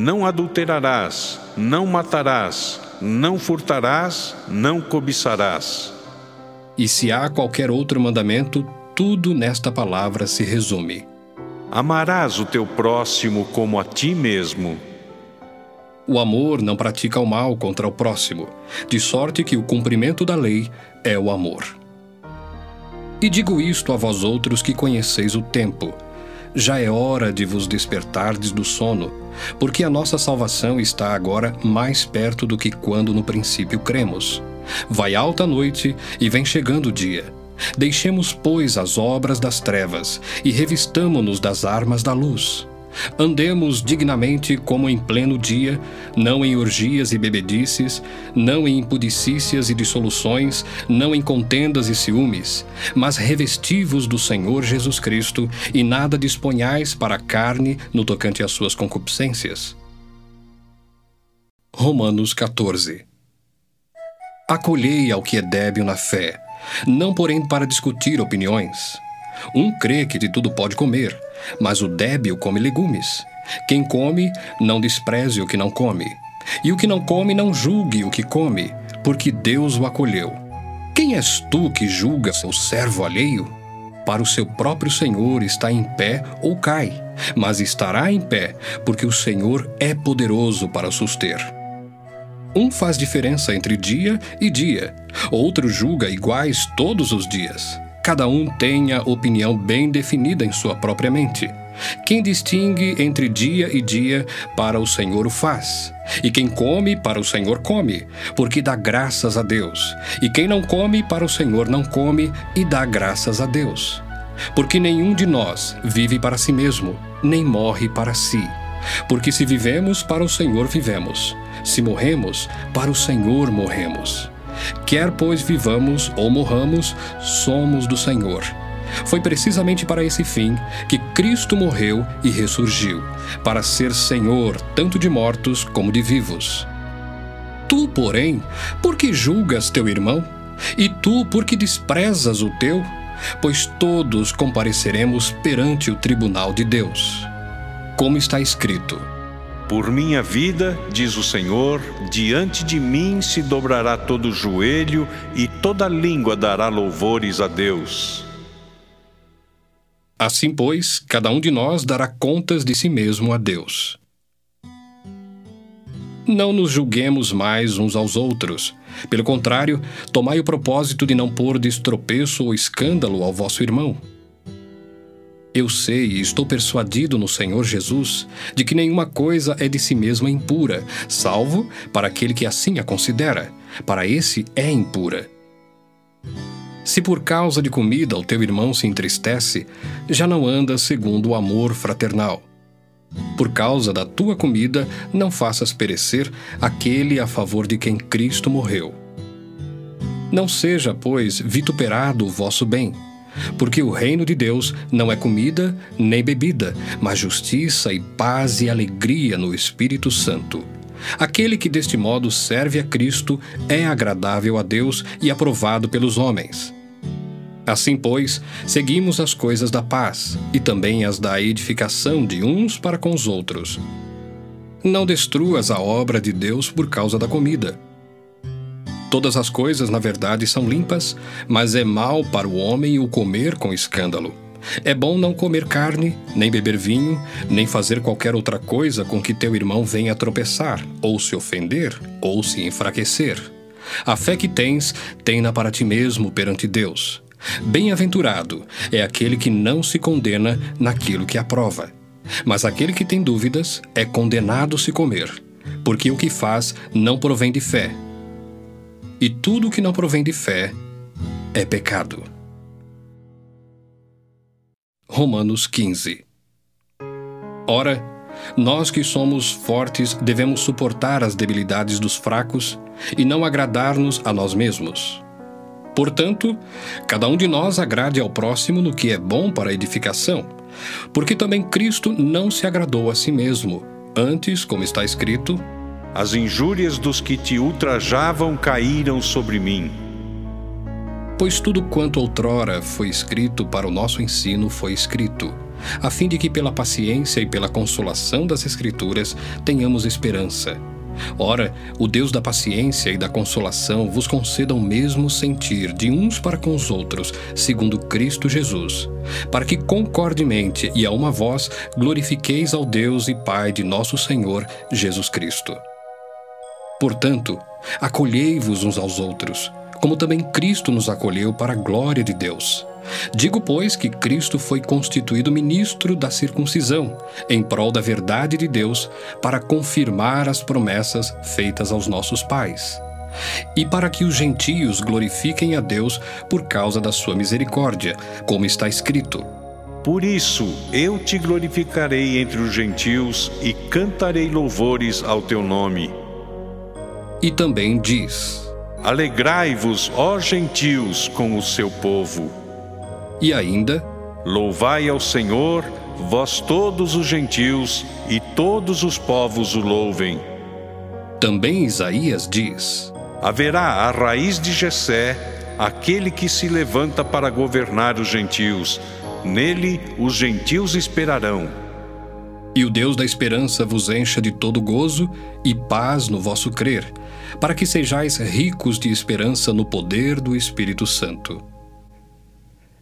Não adulterarás, não matarás, não furtarás, não cobiçarás. E se há qualquer outro mandamento, tudo nesta palavra se resume: Amarás o teu próximo como a ti mesmo. O amor não pratica o mal contra o próximo, de sorte que o cumprimento da lei é o amor. E digo isto a vós outros que conheceis o tempo. Já é hora de vos despertardes do sono, porque a nossa salvação está agora mais perto do que quando no princípio cremos. Vai alta a noite e vem chegando o dia. Deixemos, pois, as obras das trevas e revistamo-nos das armas da luz. Andemos dignamente como em pleno dia, não em orgias e bebedices, não em impudicícias e dissoluções, não em contendas e ciúmes, mas revestivos do Senhor Jesus Cristo e nada disponhais para a carne no tocante às suas concupiscências. Romanos 14 Acolhei ao que é débil na fé, não porém para discutir opiniões. Um crê que de tudo pode comer, mas o débil come legumes. Quem come, não despreze o que não come. E o que não come, não julgue o que come, porque Deus o acolheu. Quem és tu que julga seu servo alheio? Para o seu próprio Senhor está em pé ou cai, mas estará em pé, porque o Senhor é poderoso para suster. Um faz diferença entre dia e dia, outro julga iguais todos os dias. Cada um tem a opinião bem definida em sua própria mente. Quem distingue entre dia e dia, para o Senhor o faz. E quem come, para o Senhor come, porque dá graças a Deus. E quem não come, para o Senhor não come, e dá graças a Deus. Porque nenhum de nós vive para si mesmo, nem morre para si. Porque se vivemos, para o Senhor vivemos. Se morremos, para o Senhor morremos. Quer, pois, vivamos ou morramos, somos do Senhor. Foi precisamente para esse fim que Cristo morreu e ressurgiu, para ser Senhor tanto de mortos como de vivos. Tu, porém, por que julgas teu irmão? E tu, por que desprezas o teu? Pois todos compareceremos perante o tribunal de Deus. Como está escrito: por minha vida, diz o Senhor, diante de mim se dobrará todo joelho e toda língua dará louvores a Deus. Assim, pois, cada um de nós dará contas de si mesmo a Deus. Não nos julguemos mais uns aos outros. Pelo contrário, tomai o propósito de não pôr de estropeço ou escândalo ao vosso irmão. Eu sei e estou persuadido no Senhor Jesus de que nenhuma coisa é de si mesma impura, salvo para aquele que assim a considera. Para esse é impura. Se por causa de comida o teu irmão se entristece, já não anda segundo o amor fraternal. Por causa da tua comida, não faças perecer aquele a favor de quem Cristo morreu. Não seja, pois, vituperado o vosso bem porque o reino de Deus não é comida nem bebida, mas justiça e paz e alegria no Espírito Santo. Aquele que deste modo serve a Cristo é agradável a Deus e aprovado pelos homens. Assim, pois, seguimos as coisas da paz e também as da edificação de uns para com os outros. Não destruas a obra de Deus por causa da comida. Todas as coisas, na verdade, são limpas, mas é mal para o homem o comer com escândalo. É bom não comer carne, nem beber vinho, nem fazer qualquer outra coisa com que teu irmão venha tropeçar, ou se ofender, ou se enfraquecer. A fé que tens, tem-na para ti mesmo perante Deus. Bem-aventurado é aquele que não se condena naquilo que aprova. Mas aquele que tem dúvidas é condenado se comer, porque o que faz não provém de fé e tudo que não provém de fé é pecado. Romanos 15 Ora, nós que somos fortes devemos suportar as debilidades dos fracos e não agradar-nos a nós mesmos. Portanto, cada um de nós agrade ao próximo no que é bom para a edificação, Porque também Cristo não se agradou a si mesmo. Antes, como está escrito, As injúrias dos que te ultrajavam caíram sobre mim. Pois tudo quanto outrora foi escrito para o nosso ensino foi escrito, a fim de que pela paciência e pela consolação das Escrituras tenhamos esperança. Ora, o Deus da paciência e da consolação vos conceda o mesmo sentir de uns para com os outros, segundo Cristo Jesus, para que concordemente e a uma voz glorifiqueis ao Deus e Pai de nosso Senhor Jesus Cristo. Portanto, acolhei-vos uns aos outros, como também Cristo nos acolheu para a glória de Deus. Digo, pois, que Cristo foi constituído ministro da circuncisão, em prol da verdade de Deus, para confirmar as promessas feitas aos nossos pais. E para que os gentios glorifiquem a Deus por causa da sua misericórdia, como está escrito: Por isso eu te glorificarei entre os gentios e cantarei louvores ao teu nome. E também diz: Alegrai-vos, ó gentios, com o seu povo. E ainda, Louvai ao Senhor, vós todos os gentios, e todos os povos o louvem. também Isaías diz: Haverá a raiz de Jessé, aquele que se levanta para governar os gentios. Nele os gentios esperarão. E o Deus da esperança vos encha de todo gozo e paz no vosso crer, para que sejais ricos de esperança no poder do Espírito Santo.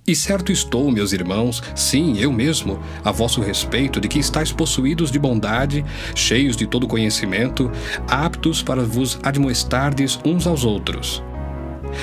E certo estou, meus irmãos, sim, eu mesmo, a vosso respeito, de que estáis possuídos de bondade, cheios de todo conhecimento, aptos para vos admoestardes uns aos outros.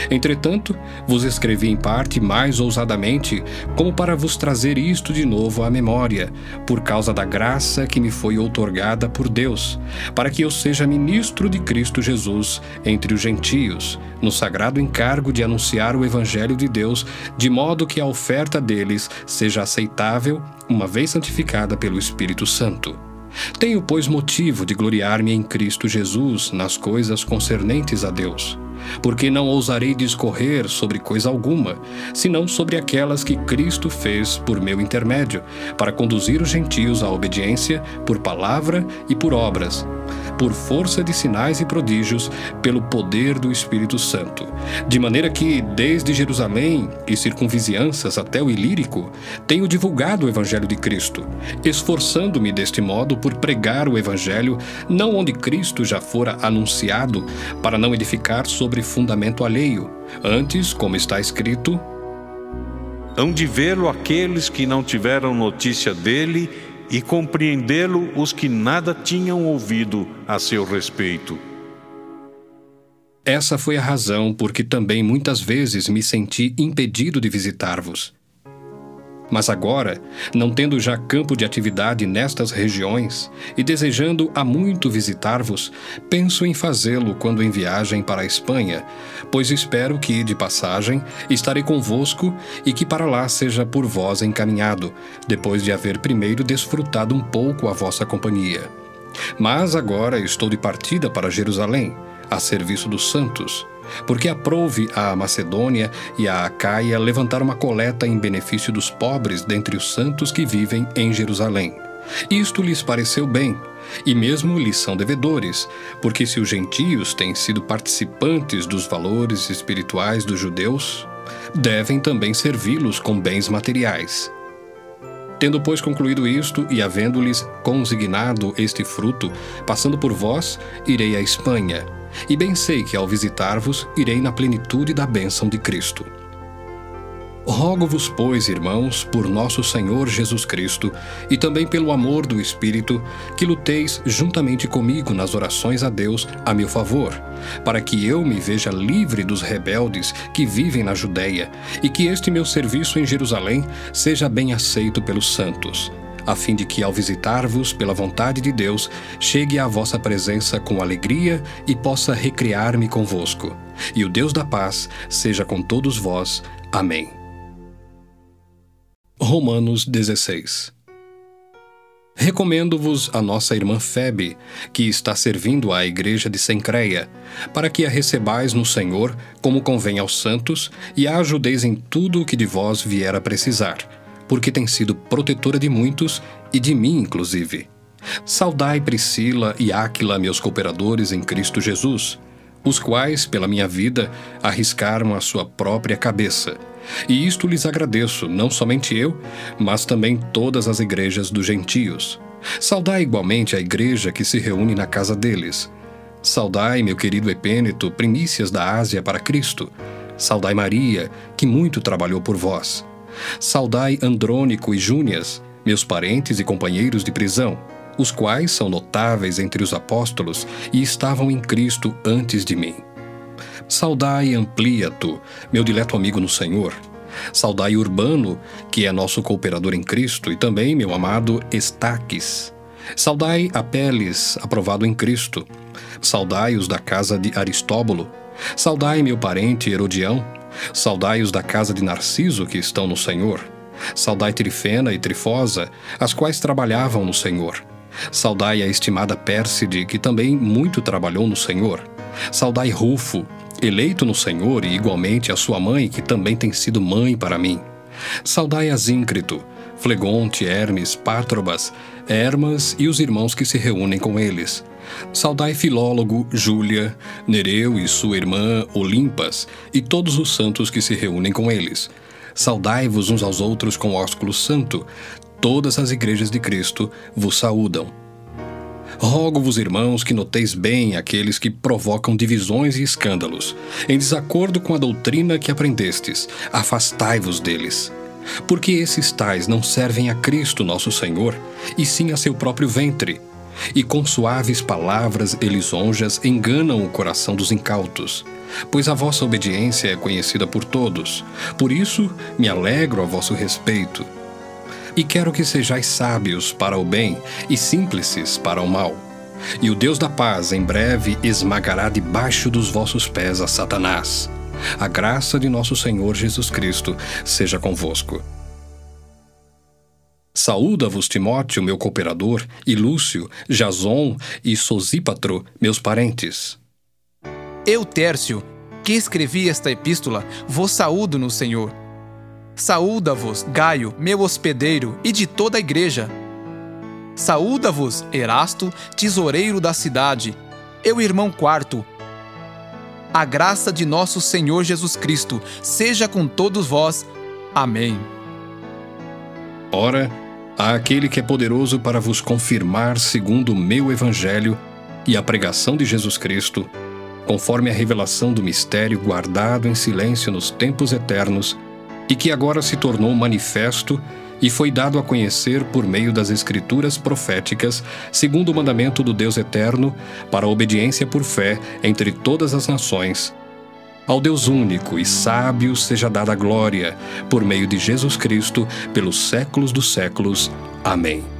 Entretanto, vos escrevi em parte mais ousadamente, como para vos trazer isto de novo à memória, por causa da graça que me foi outorgada por Deus, para que eu seja ministro de Cristo Jesus entre os gentios, no sagrado encargo de anunciar o Evangelho de Deus, de modo que a oferta deles seja aceitável, uma vez santificada pelo Espírito Santo. Tenho, pois, motivo de gloriar-me em Cristo Jesus nas coisas concernentes a Deus porque não ousarei discorrer sobre coisa alguma, senão sobre aquelas que Cristo fez por meu intermédio, para conduzir os gentios à obediência por palavra e por obras, por força de sinais e prodígios, pelo poder do Espírito Santo. De maneira que, desde Jerusalém e circunvizinhanças até o Ilírico, tenho divulgado o Evangelho de Cristo, esforçando-me deste modo por pregar o Evangelho, não onde Cristo já fora anunciado, para não edificar sobre fundamento alheio. Antes, como está escrito, Hão de vê-lo aqueles que não tiveram notícia dele e compreendê-lo os que nada tinham ouvido a seu respeito. Essa foi a razão por que também muitas vezes me senti impedido de visitar-vos. Mas agora, não tendo já campo de atividade nestas regiões e desejando há muito visitar-vos, penso em fazê-lo quando em viagem para a Espanha, pois espero que, de passagem, estarei convosco e que para lá seja por vós encaminhado, depois de haver primeiro desfrutado um pouco a vossa companhia. Mas agora estou de partida para Jerusalém, a serviço dos santos, porque aprouve à Macedônia e à Acaia levantar uma coleta em benefício dos pobres dentre os santos que vivem em Jerusalém. Isto lhes pareceu bem, e mesmo lhes são devedores, porque se os gentios têm sido participantes dos valores espirituais dos judeus, devem também servi-los com bens materiais. Tendo, pois, concluído isto e havendo-lhes consignado este fruto, passando por vós, irei à Espanha. E bem sei que ao visitar-vos, irei na plenitude da bênção de Cristo. Rogo-vos, pois, irmãos, por nosso Senhor Jesus Cristo e também pelo amor do Espírito, que luteis juntamente comigo nas orações a Deus a meu favor, para que eu me veja livre dos rebeldes que vivem na Judéia e que este meu serviço em Jerusalém seja bem aceito pelos santos, a fim de que, ao visitar-vos pela vontade de Deus, chegue à vossa presença com alegria e possa recriar-me convosco. E o Deus da paz seja com todos vós. Amém. Romanos 16 Recomendo-vos a nossa irmã Febe, que está servindo à igreja de Sencreia, para que a recebais no Senhor, como convém aos santos, e a ajudeis em tudo o que de vós vier a precisar porque tem sido protetora de muitos e de mim, inclusive. Saudai Priscila e Áquila, meus cooperadores em Cristo Jesus, os quais, pela minha vida, arriscaram a sua própria cabeça. E isto lhes agradeço, não somente eu, mas também todas as igrejas dos gentios. Saudai igualmente a igreja que se reúne na casa deles. Saudai, meu querido Epêneto, primícias da Ásia para Cristo. Saudai Maria, que muito trabalhou por vós. Saudai Andrônico e Júnias, meus parentes e companheiros de prisão, os quais são notáveis entre os apóstolos e estavam em Cristo antes de mim. Saudai Ampliato, meu dileto amigo no Senhor. Saudai Urbano, que é nosso cooperador em Cristo, e também meu amado Estaques. Saudai Apeles, aprovado em Cristo. Saudai os da casa de Aristóbulo. Saudai meu parente Herodião. Saudai os da casa de Narciso, que estão no Senhor. Saudai Trifena e Trifosa, as quais trabalhavam no Senhor. Saudai a estimada Pérside, que também muito trabalhou no Senhor. Saudai Rufo, eleito no Senhor, e igualmente a sua mãe, que também tem sido mãe para mim. Saudai Asíncrito, Flegonte, Hermes, Pátrobas, Hermas e os irmãos que se reúnem com eles. Saudai Filólogo, Júlia, Nereu e sua irmã Olimpas, e todos os santos que se reúnem com eles. Saudai-vos uns aos outros com ósculo santo. Todas as igrejas de Cristo vos saúdam. Rogo-vos, irmãos, que noteis bem aqueles que provocam divisões e escândalos, em desacordo com a doutrina que aprendestes. Afastai-vos deles. Porque esses tais não servem a Cristo nosso Senhor, e sim a seu próprio ventre. E com suaves palavras e lisonjas enganam o coração dos incautos. Pois a vossa obediência é conhecida por todos. Por isso me alegro a vosso respeito e quero que sejais sábios para o bem e simples para o mal. E o Deus da paz em breve esmagará debaixo dos vossos pés a Satanás. A graça de nosso Senhor Jesus Cristo seja convosco. Saúda-vos Timóteo, meu cooperador, e Lúcio, Jason e Sosípatro, meus parentes. Eu, Tércio, que escrevi esta epístola, vos saúdo no Senhor. Saúda-vos, Gaio, meu hospedeiro, e de toda a igreja. Saúda-vos, Erasto, tesoureiro da cidade, eu irmão quarto. A graça de nosso Senhor Jesus Cristo seja com todos vós. Amém. Ora, há aquele que é poderoso para vos confirmar segundo o meu evangelho e a pregação de Jesus Cristo, conforme a revelação do mistério guardado em silêncio nos tempos eternos e que agora se tornou manifesto e foi dado a conhecer por meio das Escrituras proféticas, segundo o mandamento do Deus Eterno, para obediência por fé entre todas as nações. Ao Deus único e sábio seja dada a glória, por meio de Jesus Cristo, pelos séculos dos séculos. Amém.